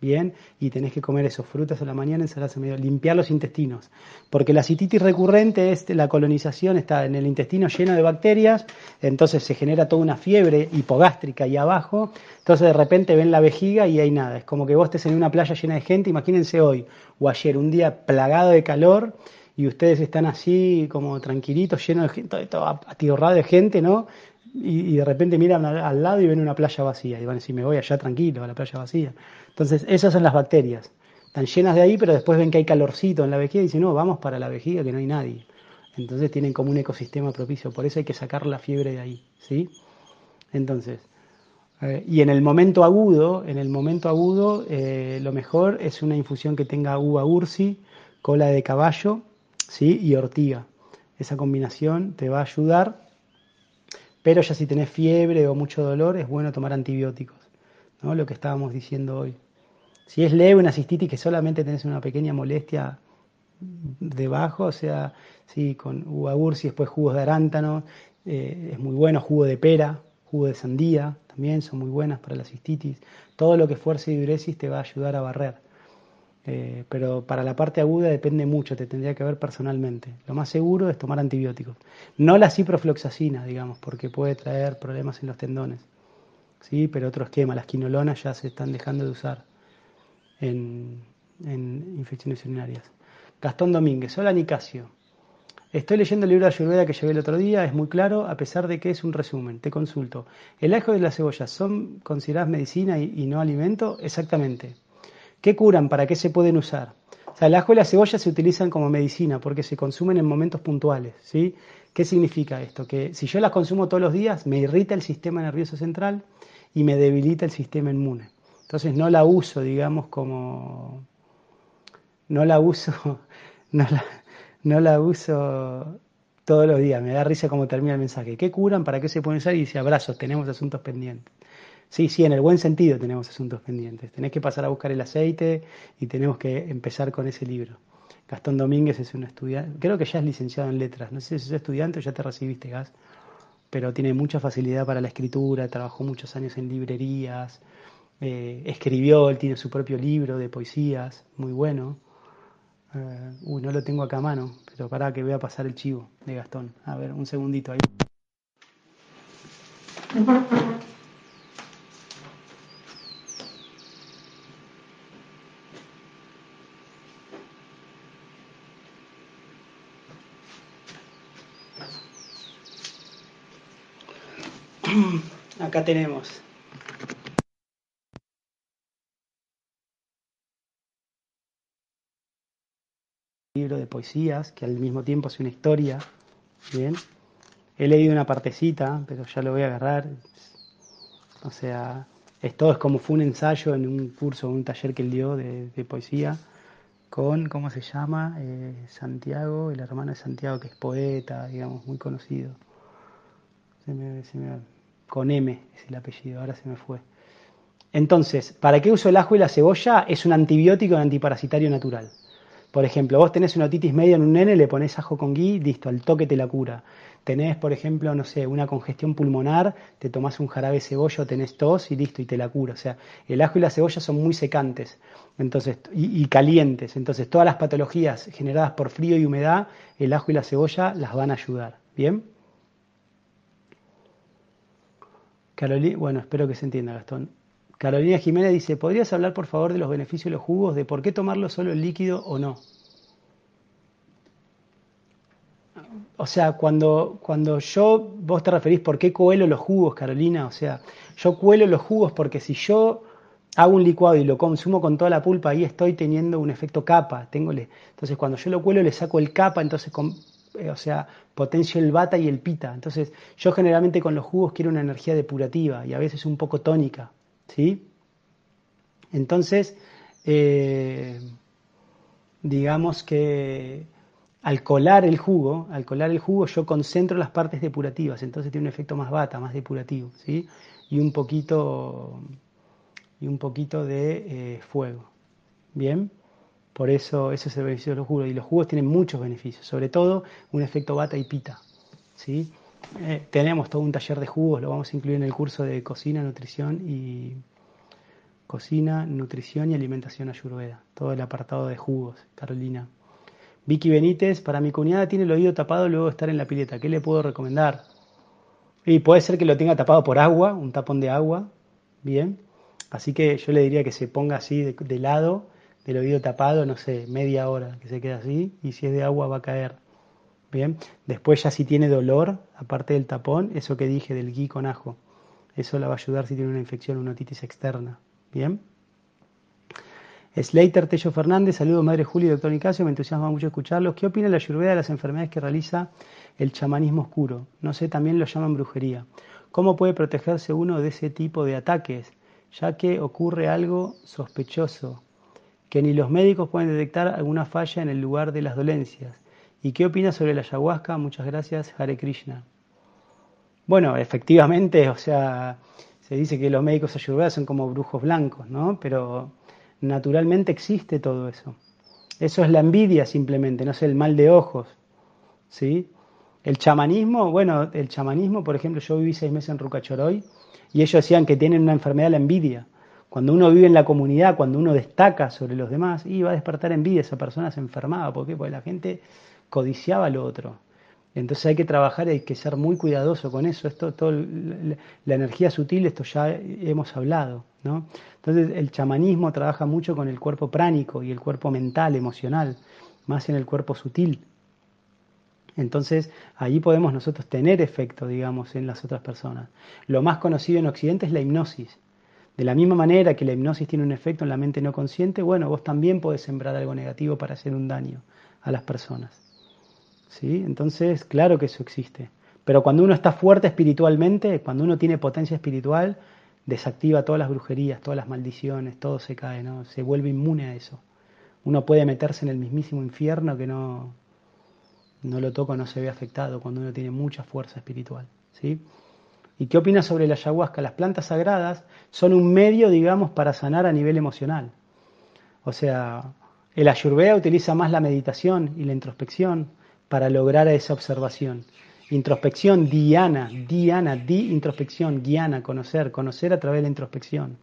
bien, y tenés que comer esos frutas a la mañana, ensaladas a medio, limpiar los intestinos, porque la cititis recurrente es la colonización, está en el intestino lleno de bacterias, entonces se genera toda una fiebre hipogástrica ahí abajo, entonces de repente ven la vejiga y hay nada, es como que vos estés en una playa llena de gente, imagínense hoy o ayer, un día plagado de calor, y ustedes están así como tranquilitos, llenos de gente, todo atiborrado de gente, ¿no? Y, de repente miran al, lado y ven una playa vacía, y van a decir, me voy allá tranquilo, a la playa vacía. Entonces, esas son las bacterias. Están llenas de ahí, pero después ven que hay calorcito en la vejiga y dicen, no, vamos para la vejiga que no hay nadie. Entonces tienen como un ecosistema propicio, por eso hay que sacar la fiebre de ahí, ¿sí? Entonces, eh, y en el momento agudo, en el momento agudo, eh, lo mejor es una infusión que tenga uva ursi, cola de caballo, ¿sí? Y ortiga. Esa combinación te va a ayudar, pero ya si tenés fiebre o mucho dolor, es bueno tomar antibióticos, ¿no? Lo que estábamos diciendo hoy. Si es leve una cistitis que solamente tenés una pequeña molestia debajo, o sea, sí, con uva después jugos de arántano, eh, es muy bueno, jugo de pera, jugo de sandía, también son muy buenas para la cistitis. Todo lo que fuerza y diuresis te va a ayudar a barrer. Eh, pero para la parte aguda depende mucho, te tendría que ver personalmente. Lo más seguro es tomar antibióticos. No la ciprofloxacina, digamos, porque puede traer problemas en los tendones. ¿sí? pero otro esquema, las quinolonas ya se están dejando de usar en, infecciones urinarias. Gastón Domínguez, hola Nicasio. Estoy leyendo el libro de Ayurveda que llevé el otro día, es muy claro, a pesar de que es un resumen. Te consulto. ¿El ajo y la cebolla son consideradas medicina y, no alimento? Exactamente. ¿Qué curan? ¿Para qué se pueden usar? O sea, el ajo y la cebolla se utilizan como medicina porque se consumen en momentos puntuales. ¿sí? ¿Qué significa esto? Que si yo las consumo todos los días, me irrita el sistema nervioso central y me debilita el sistema inmune. Entonces no la uso, digamos, como... No la uso, no la, no la uso todos los días. Me da risa cómo termina el mensaje. ¿Qué curan? ¿Para qué se pueden usar? Y dice, abrazos, tenemos asuntos pendientes. Sí, sí, en el buen sentido tenemos asuntos pendientes. Tenés que pasar a buscar el aceite y tenemos que empezar con ese libro. Gastón Domínguez es un estudiante, creo que ya es licenciado en letras. No sé si es estudiante o ya te recibiste, Gas pero tiene mucha facilidad para la escritura, trabajó muchos años en librerías, eh, escribió, él tiene su propio libro de poesías, muy bueno. Eh, uy, no lo tengo acá a mano, pero para que voy a pasar el chivo de Gastón. A ver, un segundito ahí. Acá tenemos libro poesías que al mismo tiempo es una historia. Bien, he leído una partecita, pero ya lo voy a agarrar. O sea, esto es como fue un ensayo en un curso, un taller que él dio de, poesía con, ¿cómo se llama? Eh, Santiago, el hermano de Santiago, que es poeta, digamos, muy conocido. con M es el apellido, ahora se me fue. Entonces, ¿para qué uso el ajo y la cebolla? Es un antibiótico antiparasitario natural. Por ejemplo, vos tenés una otitis media en un nene, le pones ajo con gui, listo, al toque te la cura. Tenés, por ejemplo, no sé, una congestión pulmonar, te tomás un jarabe cebolla, tenés tos y listo, y te la cura. O sea, el ajo y la cebolla son muy secantes entonces, y, y calientes. Entonces, todas las patologías generadas por frío y humedad, el ajo y la cebolla las van a ayudar. ¿Bien? Carolina, bueno, espero que se entienda, Gastón. Carolina Jiménez dice, ¿podrías hablar por favor de los beneficios de los jugos, de por qué tomarlo solo el líquido o no? O sea, cuando, cuando yo, vos te referís por qué cuelo los jugos, Carolina, o sea, yo cuelo los jugos porque si yo hago un licuado y lo consumo con toda la pulpa, ahí estoy teniendo un efecto capa. Tengo entonces, cuando yo lo cuelo, le saco el capa, entonces, eh, o sea, potencio el bata y el pita. Entonces, yo generalmente con los jugos quiero una energía depurativa y a veces un poco tónica. ¿Sí? Entonces, eh, digamos que al colar el jugo, al colar el jugo yo concentro las partes depurativas, entonces tiene un efecto más bata, más depurativo, ¿sí? Y un poquito, y un poquito de eh, fuego. Bien, por eso ese es el beneficio de los jugos. Y los jugos tienen muchos beneficios, sobre todo un efecto bata y pita, ¿sí? Eh, tenemos todo un taller de jugos, lo vamos a incluir en el curso de cocina, nutrición y cocina, nutrición y alimentación ayurveda. Todo el apartado de jugos, Carolina. Vicky Benítez, para mi cuñada tiene el oído tapado luego de estar en la pileta. ¿Qué le puedo recomendar? Y puede ser que lo tenga tapado por agua, un tapón de agua. Bien. Así que yo le diría que se ponga así de, de lado, del oído tapado, no sé, media hora, que se quede así. Y si es de agua va a caer Bien, después ya si tiene dolor, aparte del tapón, eso que dije del gui con ajo, eso la va a ayudar si tiene una infección, una otitis externa. Bien. Slater Tello Fernández, saludo Madre Julia y Doctor Nicasio, me entusiasma mucho escucharlos. ¿Qué opina la ayurveda de las enfermedades que realiza el chamanismo oscuro? No sé, también lo llaman brujería. ¿Cómo puede protegerse uno de ese tipo de ataques? Ya que ocurre algo sospechoso, que ni los médicos pueden detectar alguna falla en el lugar de las dolencias. ¿Y qué opinas sobre la ayahuasca? Muchas gracias, Hare Krishna. Bueno, efectivamente, o sea, se dice que los médicos ayurvedas son como brujos blancos, ¿no? Pero naturalmente existe todo eso. Eso es la envidia simplemente, no es el mal de ojos, ¿sí? El chamanismo, bueno, el chamanismo, por ejemplo, yo viví seis meses en Rucachoroy y ellos decían que tienen una enfermedad la envidia. Cuando uno vive en la comunidad, cuando uno destaca sobre los demás, y va a despertar envidia, esa persona se enfermaba. ¿Por qué? Porque la gente codiciaba lo otro. Entonces hay que trabajar, hay que ser muy cuidadoso con eso. Esto, todo, la energía sutil, esto ya hemos hablado. ¿no? Entonces el chamanismo trabaja mucho con el cuerpo pránico y el cuerpo mental, emocional, más en el cuerpo sutil. Entonces allí podemos nosotros tener efecto, digamos, en las otras personas. Lo más conocido en Occidente es la hipnosis. De la misma manera que la hipnosis tiene un efecto en la mente no consciente, bueno, vos también podés sembrar algo negativo para hacer un daño a las personas. ¿Sí? Entonces, claro que eso existe. Pero cuando uno está fuerte espiritualmente, cuando uno tiene potencia espiritual, desactiva todas las brujerías, todas las maldiciones, todo se cae, ¿no? Se vuelve inmune a eso. Uno puede meterse en el mismísimo infierno que no, no lo toca, no se ve afectado cuando uno tiene mucha fuerza espiritual, ¿sí? ¿Y qué opinas sobre la ayahuasca? Las plantas sagradas son un medio, digamos, para sanar a nivel emocional. O sea, el ayurveda utiliza más la meditación y la introspección, para lograr esa observación. Introspección, diana, diana, di introspección, guiana, conocer, conocer a través de la introspección.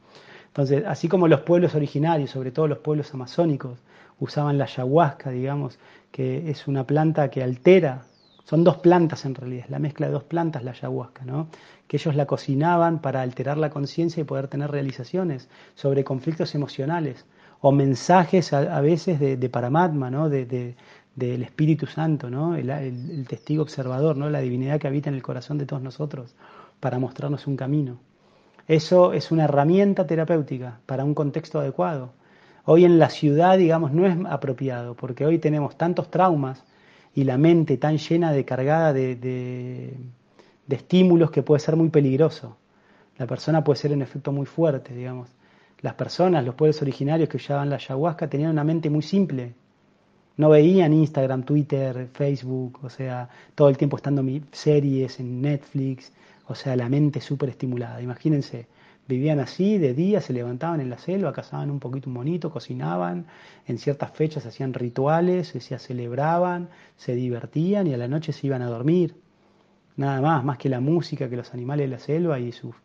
Entonces, así como los pueblos originarios, sobre todo los pueblos amazónicos, usaban la ayahuasca, digamos, que es una planta que altera, son dos plantas en realidad, la mezcla de dos plantas la ayahuasca, ¿no? que ellos la cocinaban para alterar la conciencia y poder tener realizaciones sobre conflictos emocionales o mensajes a, veces de, Paramatma, ¿no? de, del Espíritu Santo, ¿no? El, testigo observador, ¿no? la divinidad que habita en el corazón de todos nosotros, para mostrarnos un camino. Eso es una herramienta terapéutica para un contexto adecuado. Hoy en la ciudad, digamos, no es apropiado, porque hoy tenemos tantos traumas y la mente tan llena de cargada de, de, estímulos que puede ser muy peligroso. La persona puede ser en efecto muy fuerte, digamos. Las personas, los pueblos originarios que usaban la ayahuasca tenían una mente muy simple, no veían Instagram, Twitter, Facebook, o sea, todo el tiempo estando series en Netflix, o sea, la mente súper estimulada. Imagínense, vivían así, de día se levantaban en la selva, cazaban un poquito un monito, cocinaban, en ciertas fechas hacían rituales, se celebraban, se divertían y a la noche se iban a dormir. Nada más, más que la música, que los animales de la selva y sus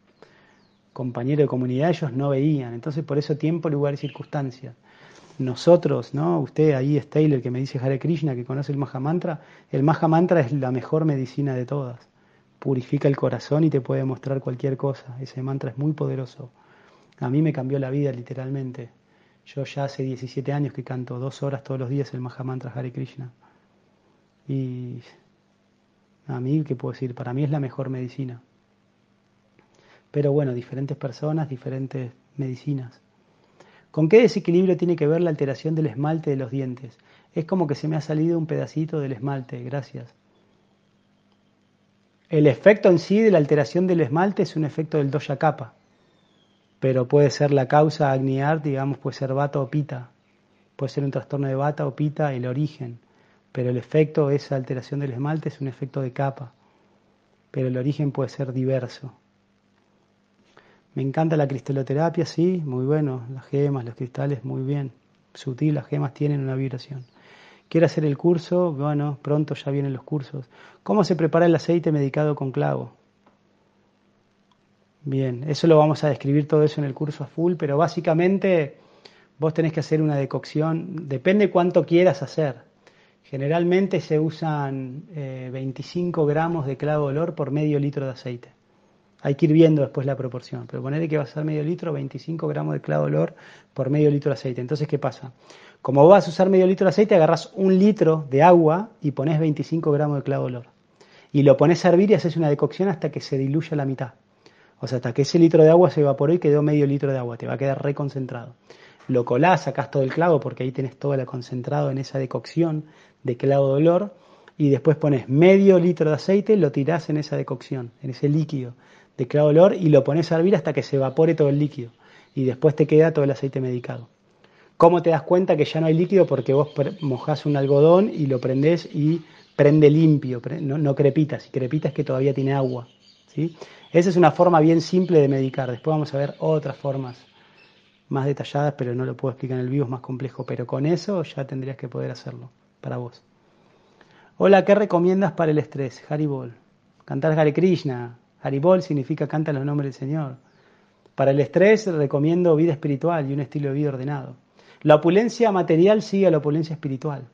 compañeros de comunidad, ellos no veían. Entonces, por eso tiempo, lugar y circunstancias nosotros, ¿no? Usted ahí es Taylor que me dice Hare Krishna, que conoce el Maha Mantra. El Maha Mantra es la mejor medicina de todas. Purifica el corazón y te puede mostrar cualquier cosa. Ese mantra es muy poderoso. A mí me cambió la vida literalmente. Yo ya hace 17 años que canto dos horas todos los días el Maha Mantra Hare Krishna. Y a mí, ¿qué puedo decir? Para mí es la mejor medicina. Pero bueno, diferentes personas, diferentes medicinas. ¿Con qué desequilibrio tiene que ver la alteración del esmalte de los dientes? Es como que se me ha salido un pedacito del esmalte, gracias. El efecto en sí de la alteración del esmalte es un efecto del doya capa, pero puede ser la causa agniar, digamos, puede ser bata o pita, puede ser un trastorno de bata o pita el origen, pero el efecto, esa alteración del esmalte es un efecto de capa, pero el origen puede ser diverso. Me encanta la cristaloterapia, sí, muy bueno. Las gemas, los cristales, muy bien. Sutil, las gemas tienen una vibración. Quiero hacer el curso, bueno, pronto ya vienen los cursos. ¿Cómo se prepara el aceite medicado con clavo? Bien, eso lo vamos a describir todo eso en el curso a full, pero básicamente vos tenés que hacer una decocción, depende cuánto quieras hacer. Generalmente se usan 25 eh, gramos de clavo de olor por medio litro de aceite. Hay que ir viendo después la proporción, pero ponerle que va a ser medio litro, 25 gramos de clavo de olor por medio litro de aceite. Entonces, ¿qué pasa? Como vas a usar medio litro de aceite, agarras un litro de agua y pones 25 gramos de clavo de olor. Y lo pones a hervir y haces una decocción hasta que se diluya la mitad. O sea, hasta que ese litro de agua se evaporó y quedó medio litro de agua. Te va a quedar reconcentrado. Lo colás, sacás todo el clavo porque ahí tenés todo el concentrado en esa decocción de clavo de olor. Y después pones medio litro de aceite, lo tirás en esa decocción, en ese líquido de clavo olor y lo pones a hervir hasta que se evapore todo el líquido y después te queda todo el aceite medicado. ¿Cómo te das cuenta que ya no hay líquido? Porque vos mojás un algodón y lo prendés y prende limpio, no, crepita. Si crepita es que todavía tiene agua. ¿sí? Esa es una forma bien simple de medicar. Después vamos a ver otras formas más detalladas, pero no lo puedo explicar en el vivo, es más complejo. Pero con eso ya tendrías que poder hacerlo para vos. Hola, ¿qué recomiendas para el estrés? Haribol. Cantar Hare Krishna, Haribol significa canta los nombres del Señor. Para el estrés recomiendo vida espiritual y un estilo de vida ordenado. La opulencia material sigue a la opulencia espiritual.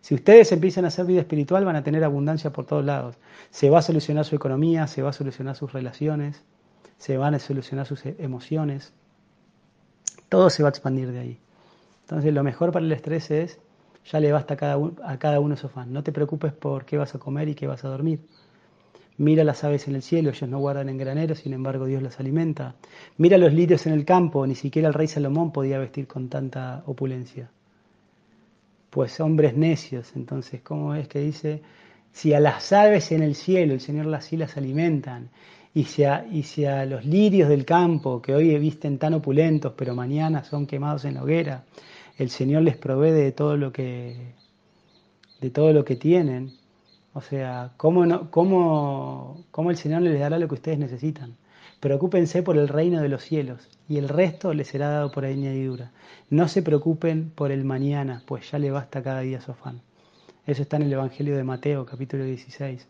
Si ustedes empiezan a hacer vida espiritual van a tener abundancia por todos lados. Se va a solucionar su economía, se va a solucionar sus relaciones, se van a solucionar sus emociones. Todo se va a expandir de ahí. Entonces lo mejor para el estrés es, ya le basta a cada, uno, a cada uno su fan. No te preocupes por qué vas a comer y qué vas a dormir. Mira las aves en el cielo, ellos no guardan en graneros, sin embargo Dios las alimenta. Mira los lirios en el campo, ni siquiera el rey Salomón podía vestir con tanta opulencia. Pues hombres necios, entonces, ¿cómo es que dice? Si a las aves en el cielo el Señor las sí las alimentan, y si, a, los lirios del campo, que hoy visten tan opulentos, pero mañana son quemados en la hoguera, el Señor les provee de todo lo que, de todo lo que tienen, o sea, ¿cómo, no, cómo, ¿cómo el Señor les dará lo que ustedes necesitan? Preocúpense por el reino de los cielos y el resto les será dado por añadidura. No se preocupen por el mañana, pues ya le basta cada día su afán. Eso está en el Evangelio de Mateo, capítulo 16.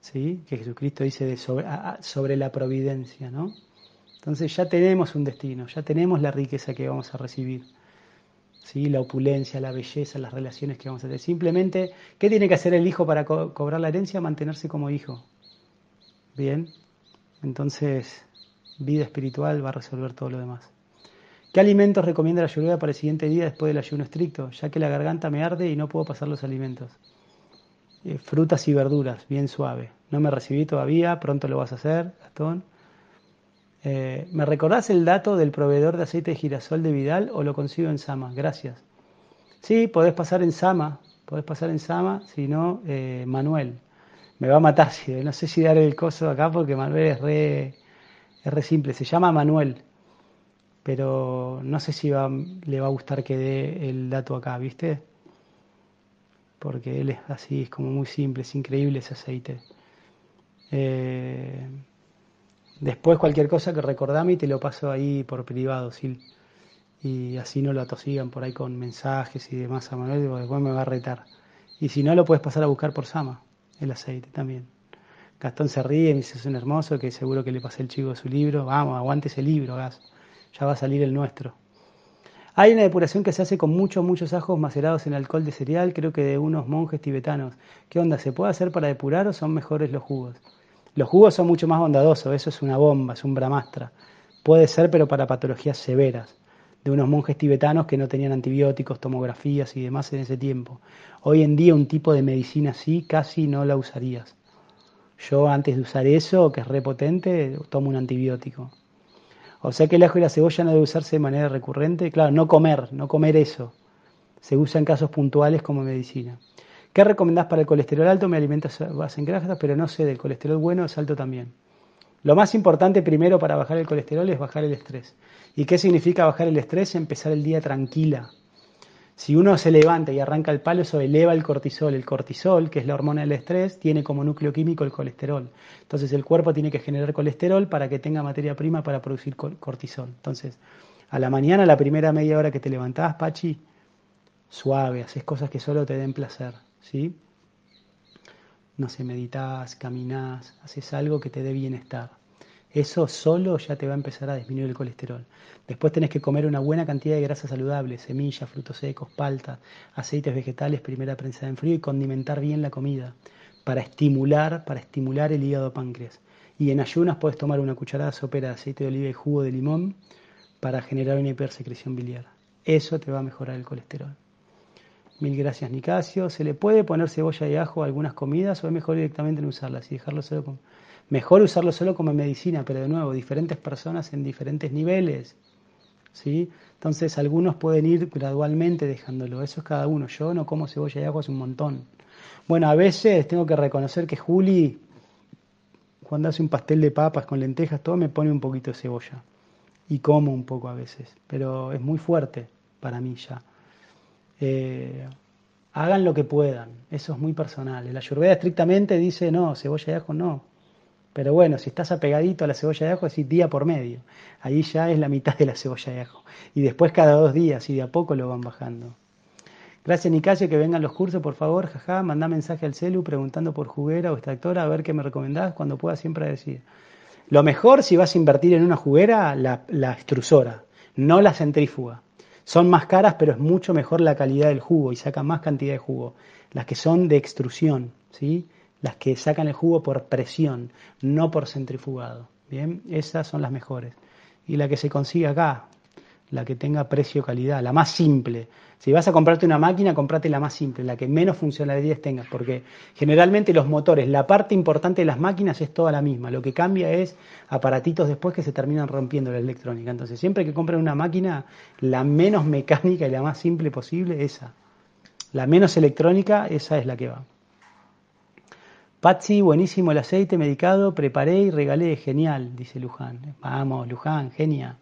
¿Sí? Que Jesucristo dice de sobre, sobre la providencia, ¿no? Entonces ya tenemos un destino, ya tenemos la riqueza que vamos a recibir. ¿Sí? La opulencia, la belleza, las relaciones que vamos a tener. Simplemente, ¿qué tiene que hacer el hijo para cobrar la herencia? Mantenerse como hijo. Bien, entonces vida espiritual va a resolver todo lo demás. ¿Qué alimentos recomienda la ayurveda para el siguiente día después del ayuno estricto? Ya que la garganta me arde y no puedo pasar los alimentos. Eh, frutas y verduras, bien suave. No me recibí todavía, pronto lo vas a hacer, Gastón. Eh, ¿Me recordás el dato del proveedor de aceite de girasol de Vidal o lo consigo en Sama? Gracias. Sí, podés pasar en Sama, podés pasar en Sama, si no, eh, Manuel. Me va a matar, si, no sé si dar el coso acá porque Manuel es re, es re simple, se llama Manuel, pero no sé si le va a gustar que dé el dato acá, ¿viste? Porque él es así, es como muy simple, es increíble ese aceite. Eh, Después cualquier cosa que recordame y te lo paso ahí por privado, Sil. Y así no lo atosigan por ahí con mensajes y demás a Manuel, porque después me va a retar. Y si no, lo puedes pasar a buscar por Sama, el aceite también. Gastón se ríe, me dice, es un hermoso, que seguro que le pasé el chico su libro. Vamos, aguante ese libro, gas. Ya va a salir el nuestro. Hay una depuración que se hace con muchos, muchos ajos macerados en alcohol de cereal, creo que de unos monjes tibetanos. ¿Qué onda? ¿Se puede hacer para depurar o son mejores los jugos? Los jugos son mucho más bondadosos, eso es una bomba, es un bramastra. Puede ser, pero para patologías severas, de unos monjes tibetanos que no tenían antibióticos, tomografías y demás en ese tiempo. Hoy en día un tipo de medicina así casi no la usarías. Yo antes de usar eso, que es repotente, tomo un antibiótico. O sea que el ajo y la cebolla no debe usarse de manera recurrente. Claro, no comer, no comer eso. Se usa en casos puntuales como medicina. ¿Qué recomendás para el colesterol alto? Me alimento base en grasas, pero no sé, del colesterol bueno es alto también. Lo más importante primero para bajar el colesterol es bajar el estrés. ¿Y qué significa bajar el estrés? Empezar el día tranquila. Si uno se levanta y arranca el palo, eso eleva el cortisol. El cortisol, que es la hormona del estrés, tiene como núcleo químico el colesterol. Entonces el cuerpo tiene que generar colesterol para que tenga materia prima para producir cortisol. Entonces, a la mañana, la primera media hora que te levantás, Pachi, suave, haces cosas que solo te den placer. ¿Sí? No sé, meditas, caminas, haces algo que te dé bienestar. Eso solo ya te va a empezar a disminuir el colesterol. Después tenés que comer una buena cantidad de grasas saludables, semillas, frutos secos, palta, aceites vegetales, primera prensa en frío y condimentar bien la comida para estimular, para estimular el hígado páncreas. Y en ayunas puedes tomar una cucharada sopera de aceite de oliva y jugo de limón para generar una hipersecreción biliar. Eso te va a mejorar el colesterol. Mil gracias, Nicasio. ¿Se le puede poner cebolla y ajo a algunas comidas o es mejor directamente no usarlas y dejarlo solo como... Mejor usarlo solo como medicina, pero de nuevo, diferentes personas en diferentes niveles. ¿sí? Entonces, algunos pueden ir gradualmente dejándolo. Eso es cada uno. Yo no como cebolla y ajo hace un montón. Bueno, a veces tengo que reconocer que Juli, cuando hace un pastel de papas con lentejas, todo me pone un poquito de cebolla. Y como un poco a veces. Pero es muy fuerte para mí ya. Eh, hagan lo que puedan, eso es muy personal. La ayurveda estrictamente dice, no, cebolla de ajo no. Pero bueno, si estás apegadito a la cebolla de ajo, decís día por medio. Ahí ya es la mitad de la cebolla de ajo. Y después cada dos días y de a poco lo van bajando. Gracias Nicasio, que vengan los cursos, por favor, jaja, manda mensaje al celu preguntando por juguera o extractora, a ver qué me recomendás, cuando pueda siempre decir. Lo mejor si vas a invertir en una juguera, la, la extrusora, no la centrífuga. Son más caras, pero es mucho mejor la calidad del jugo y sacan más cantidad de jugo. Las que son de extrusión, ¿sí? Las que sacan el jugo por presión, no por centrifugado. Bien, esas son las mejores. Y la que se consigue acá, la que tenga precio-calidad, la más simple. Si vas a comprarte una máquina, comprate la más simple, la que menos funcionalidades tengas, porque generalmente los motores, la parte importante de las máquinas es toda la misma. Lo que cambia es aparatitos después que se terminan rompiendo la electrónica. Entonces, siempre que compren una máquina, la menos mecánica y la más simple posible, esa. La menos electrónica, esa es la que va. Patsy, buenísimo el aceite medicado, preparé y regalé, genial, dice Luján. Vamos, Luján, genia.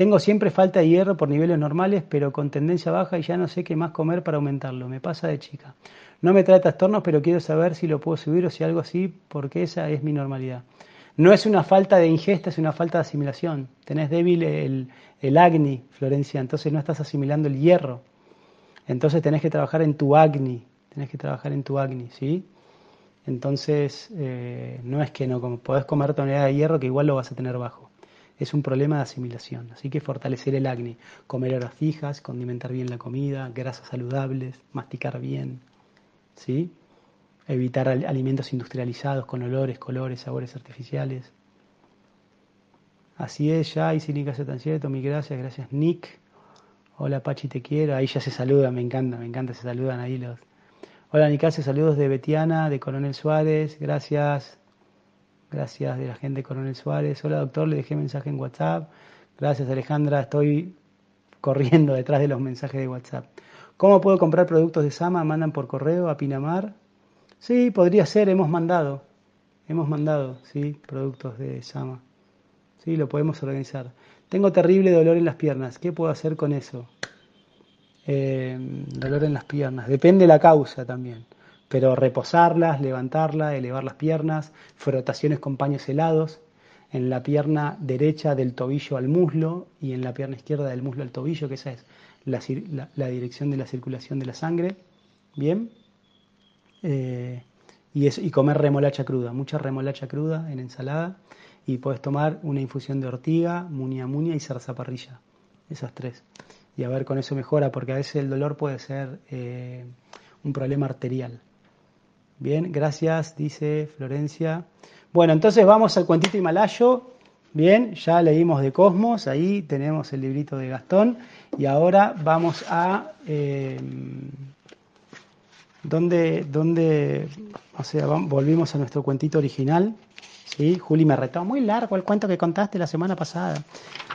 Tengo siempre falta de hierro por niveles normales, pero con tendencia baja y ya no sé qué más comer para aumentarlo. Me pasa de chica. No me trae trastornos, pero quiero saber si lo puedo subir o si algo así, porque esa es mi normalidad. No es una falta de ingesta, es una falta de asimilación. Tenés débil el, el agni, Florencia, entonces no estás asimilando el hierro. Entonces tenés que trabajar en tu agni, tenés que trabajar en tu agni, ¿sí? Entonces, eh, no es que no podés comer tonelada de hierro que igual lo vas a tener bajo es un problema de asimilación. Así que fortalecer el acné, comer horas fijas, condimentar bien la comida, grasas saludables, masticar bien, ¿sí? evitar alimentos industrializados con olores, colores, sabores artificiales. Así es, ya, y sin tan cierto, mi gracias, gracias Nick. Hola Pachi, te quiero. Ahí ya se saludan, me encanta, me encanta, se saludan ahí los. Hola Nicase, saludos de Betiana, de Coronel Suárez, gracias. Gracias de la gente Coronel Suárez. Hola doctor, le dejé mensaje en WhatsApp. Gracias Alejandra, estoy corriendo detrás de los mensajes de WhatsApp. ¿Cómo puedo comprar productos de Sama? ¿Mandan por correo a Pinamar? Sí, podría ser, hemos mandado. Hemos mandado, sí, productos de Sama. Sí, lo podemos organizar. Tengo terrible dolor en las piernas. ¿Qué puedo hacer con eso? Eh, dolor en las piernas. Depende de la causa también pero reposarlas, levantarlas, elevar las piernas, frotaciones con paños helados, en la pierna derecha del tobillo al muslo y en la pierna izquierda del muslo al tobillo, que esa es la, dirección de la circulación de la sangre. Bien. Eh, y, y comer remolacha cruda, mucha remolacha cruda en ensalada. Y puedes tomar una infusión de ortiga, munia munia y zarzaparrilla. Esas tres. Y a ver, con eso mejora, porque a veces el dolor puede ser eh, un problema arterial. Bien, gracias, dice Florencia. Bueno, entonces vamos al cuentito himalayo. Bien, ya leímos de Cosmos, ahí tenemos el librito de Gastón. Y ahora vamos a... Eh, ¿Dónde, dónde, o sea, volvimos a nuestro cuentito original? ¿sí? Juli me retó, muy largo el cuento que contaste la semana pasada.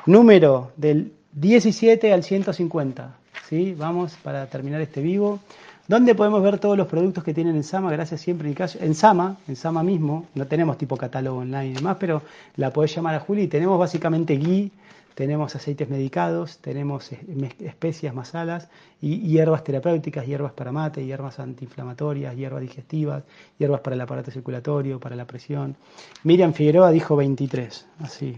Número del 17 al 150, ¿sí? Vamos para terminar este vivo. ¿Dónde podemos ver todos los productos que tienen en Sama? Gracias siempre, En Sama, en Sama mismo, no tenemos tipo catálogo online y demás, pero la podés llamar a Juli. Tenemos básicamente ghee, tenemos aceites medicados, tenemos especias masalas y hierbas terapéuticas, hierbas para mate, hierbas antiinflamatorias, hierbas digestivas, hierbas para el aparato circulatorio, para la presión. Miriam Figueroa dijo 23, así.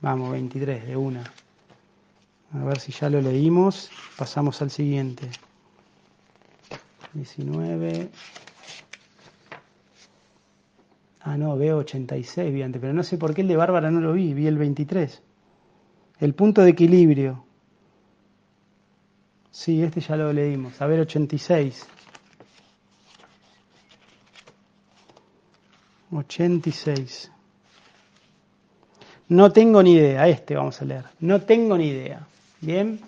Vamos, 23 de una. A ver si ya lo leímos. Pasamos al siguiente. 19. Ah, no, veo 86, vi antes, pero no sé por qué el de Bárbara no lo vi, vi el 23. El punto de equilibrio. Sí, este ya lo leímos. A ver, 86. 86. No tengo ni idea, este vamos a leer. No tengo ni idea. Bien,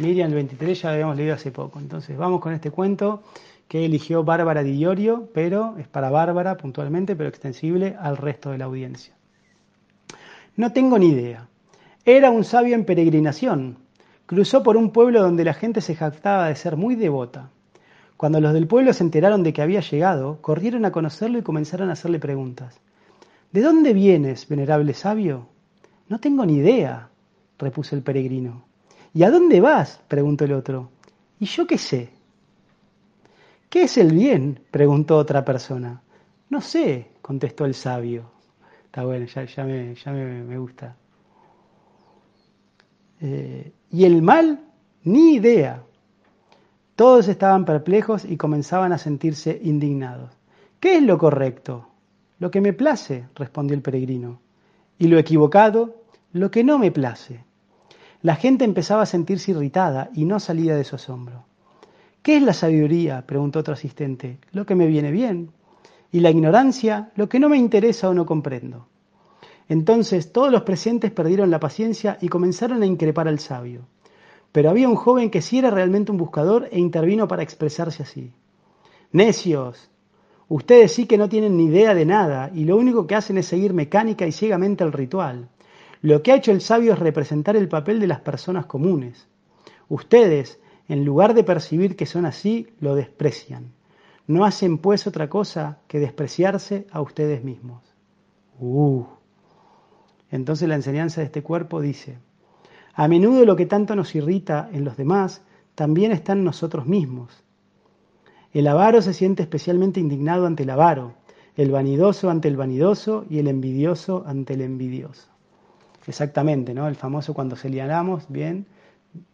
Miriam el 23 ya lo habíamos leído hace poco. Entonces vamos con este cuento que eligió Bárbara Di Iorio, pero es para Bárbara puntualmente, pero extensible al resto de la audiencia. No tengo ni idea. Era un sabio en peregrinación. Cruzó por un pueblo donde la gente se jactaba de ser muy devota. Cuando los del pueblo se enteraron de que había llegado, corrieron a conocerlo y comenzaron a hacerle preguntas. ¿De dónde vienes, venerable sabio? No tengo ni idea, repuso el peregrino. ¿Y a dónde vas? preguntó el otro. ¿Y yo qué sé? ¿Qué es el bien? preguntó otra persona. No sé, contestó el sabio. Está bueno, ya, me, gusta. Eh, ¿Y el mal? Ni idea. Todos estaban perplejos y comenzaban a sentirse indignados. ¿Qué es lo correcto? Lo que me place, respondió el peregrino. ¿Y lo equivocado? Lo que no me place. La gente empezaba a sentirse irritada y no salía de su asombro. ¿Qué es la sabiduría? preguntó otro asistente. Lo que me viene bien. ¿Y la ignorancia? Lo que no me interesa o no comprendo. Entonces todos los presentes perdieron la paciencia y comenzaron a increpar al sabio. Pero había un joven que sí era realmente un buscador e intervino para expresarse así. Necios, ustedes sí que no tienen ni idea de nada y lo único que hacen es seguir mecánica y ciegamente el ritual. Lo que ha hecho el sabio es representar el papel de las personas comunes. Ustedes, en lugar de percibir que son así, lo desprecian. No hacen pues otra cosa que despreciarse a ustedes mismos. Uh. Entonces la enseñanza de este cuerpo dice, a menudo lo que tanto nos irrita en los demás también está en nosotros mismos. El avaro se siente especialmente indignado ante el avaro, el vanidoso ante el vanidoso y el envidioso ante el envidioso. Exactamente, ¿no? El famoso cuando señalamos, bien,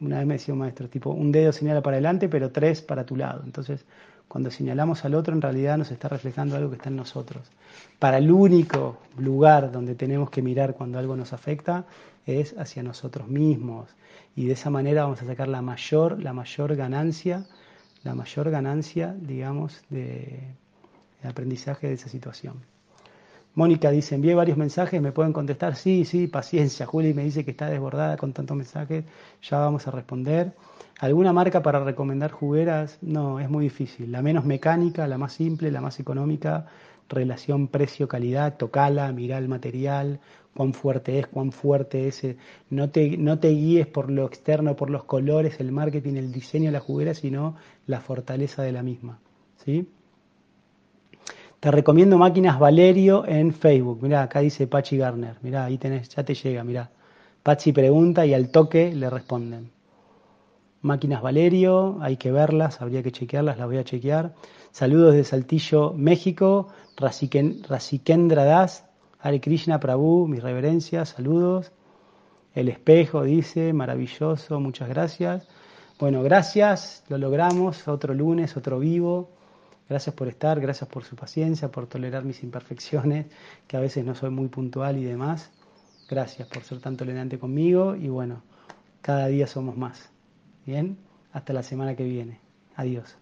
una vez me decía un maestro, tipo, un dedo señala para adelante, pero tres para tu lado. Entonces, Cuando señalamos al otro, en realidad nos está reflejando algo que está en nosotros. Para el único lugar donde tenemos que mirar cuando algo nos afecta es hacia nosotros mismos. Y de esa manera vamos a sacar la mayor, la mayor ganancia, la mayor ganancia, digamos, de, de aprendizaje de esa situación. Mónica dice, envié varios mensajes, ¿me pueden contestar? Sí, sí, paciencia. Juli me dice que está desbordada con tantos mensajes, ya vamos a responder. ¿Alguna marca para recomendar jugueras? No, es muy difícil. La menos mecánica, la más simple, la más económica, relación precio-calidad, tocala, mirá el material, cuán fuerte es, cuán fuerte es. No te, no te guíes por lo externo, por los colores, el marketing, el diseño de la juguera, sino la fortaleza de la misma. ¿Sí? Te recomiendo máquinas Valerio en Facebook. Mirá, acá dice Pachi Garner. Mirá, ahí tenés, ya te llega, mirá. Pachi pregunta y al toque le responden. Máquinas Valerio, hay que verlas, habría que chequearlas, las voy a chequear. Saludos de Saltillo, México. Rasikendra Das, Hare Krishna Prabhu, mis reverencias, saludos. El espejo dice, maravilloso, muchas gracias. Bueno, gracias, lo logramos, otro lunes, otro vivo. Gracias por estar, gracias por su paciencia, por tolerar mis imperfecciones, que a veces no soy muy puntual y demás. Gracias por ser tan tolerante conmigo y bueno, cada día somos más. Bien, hasta la semana que viene. Adiós.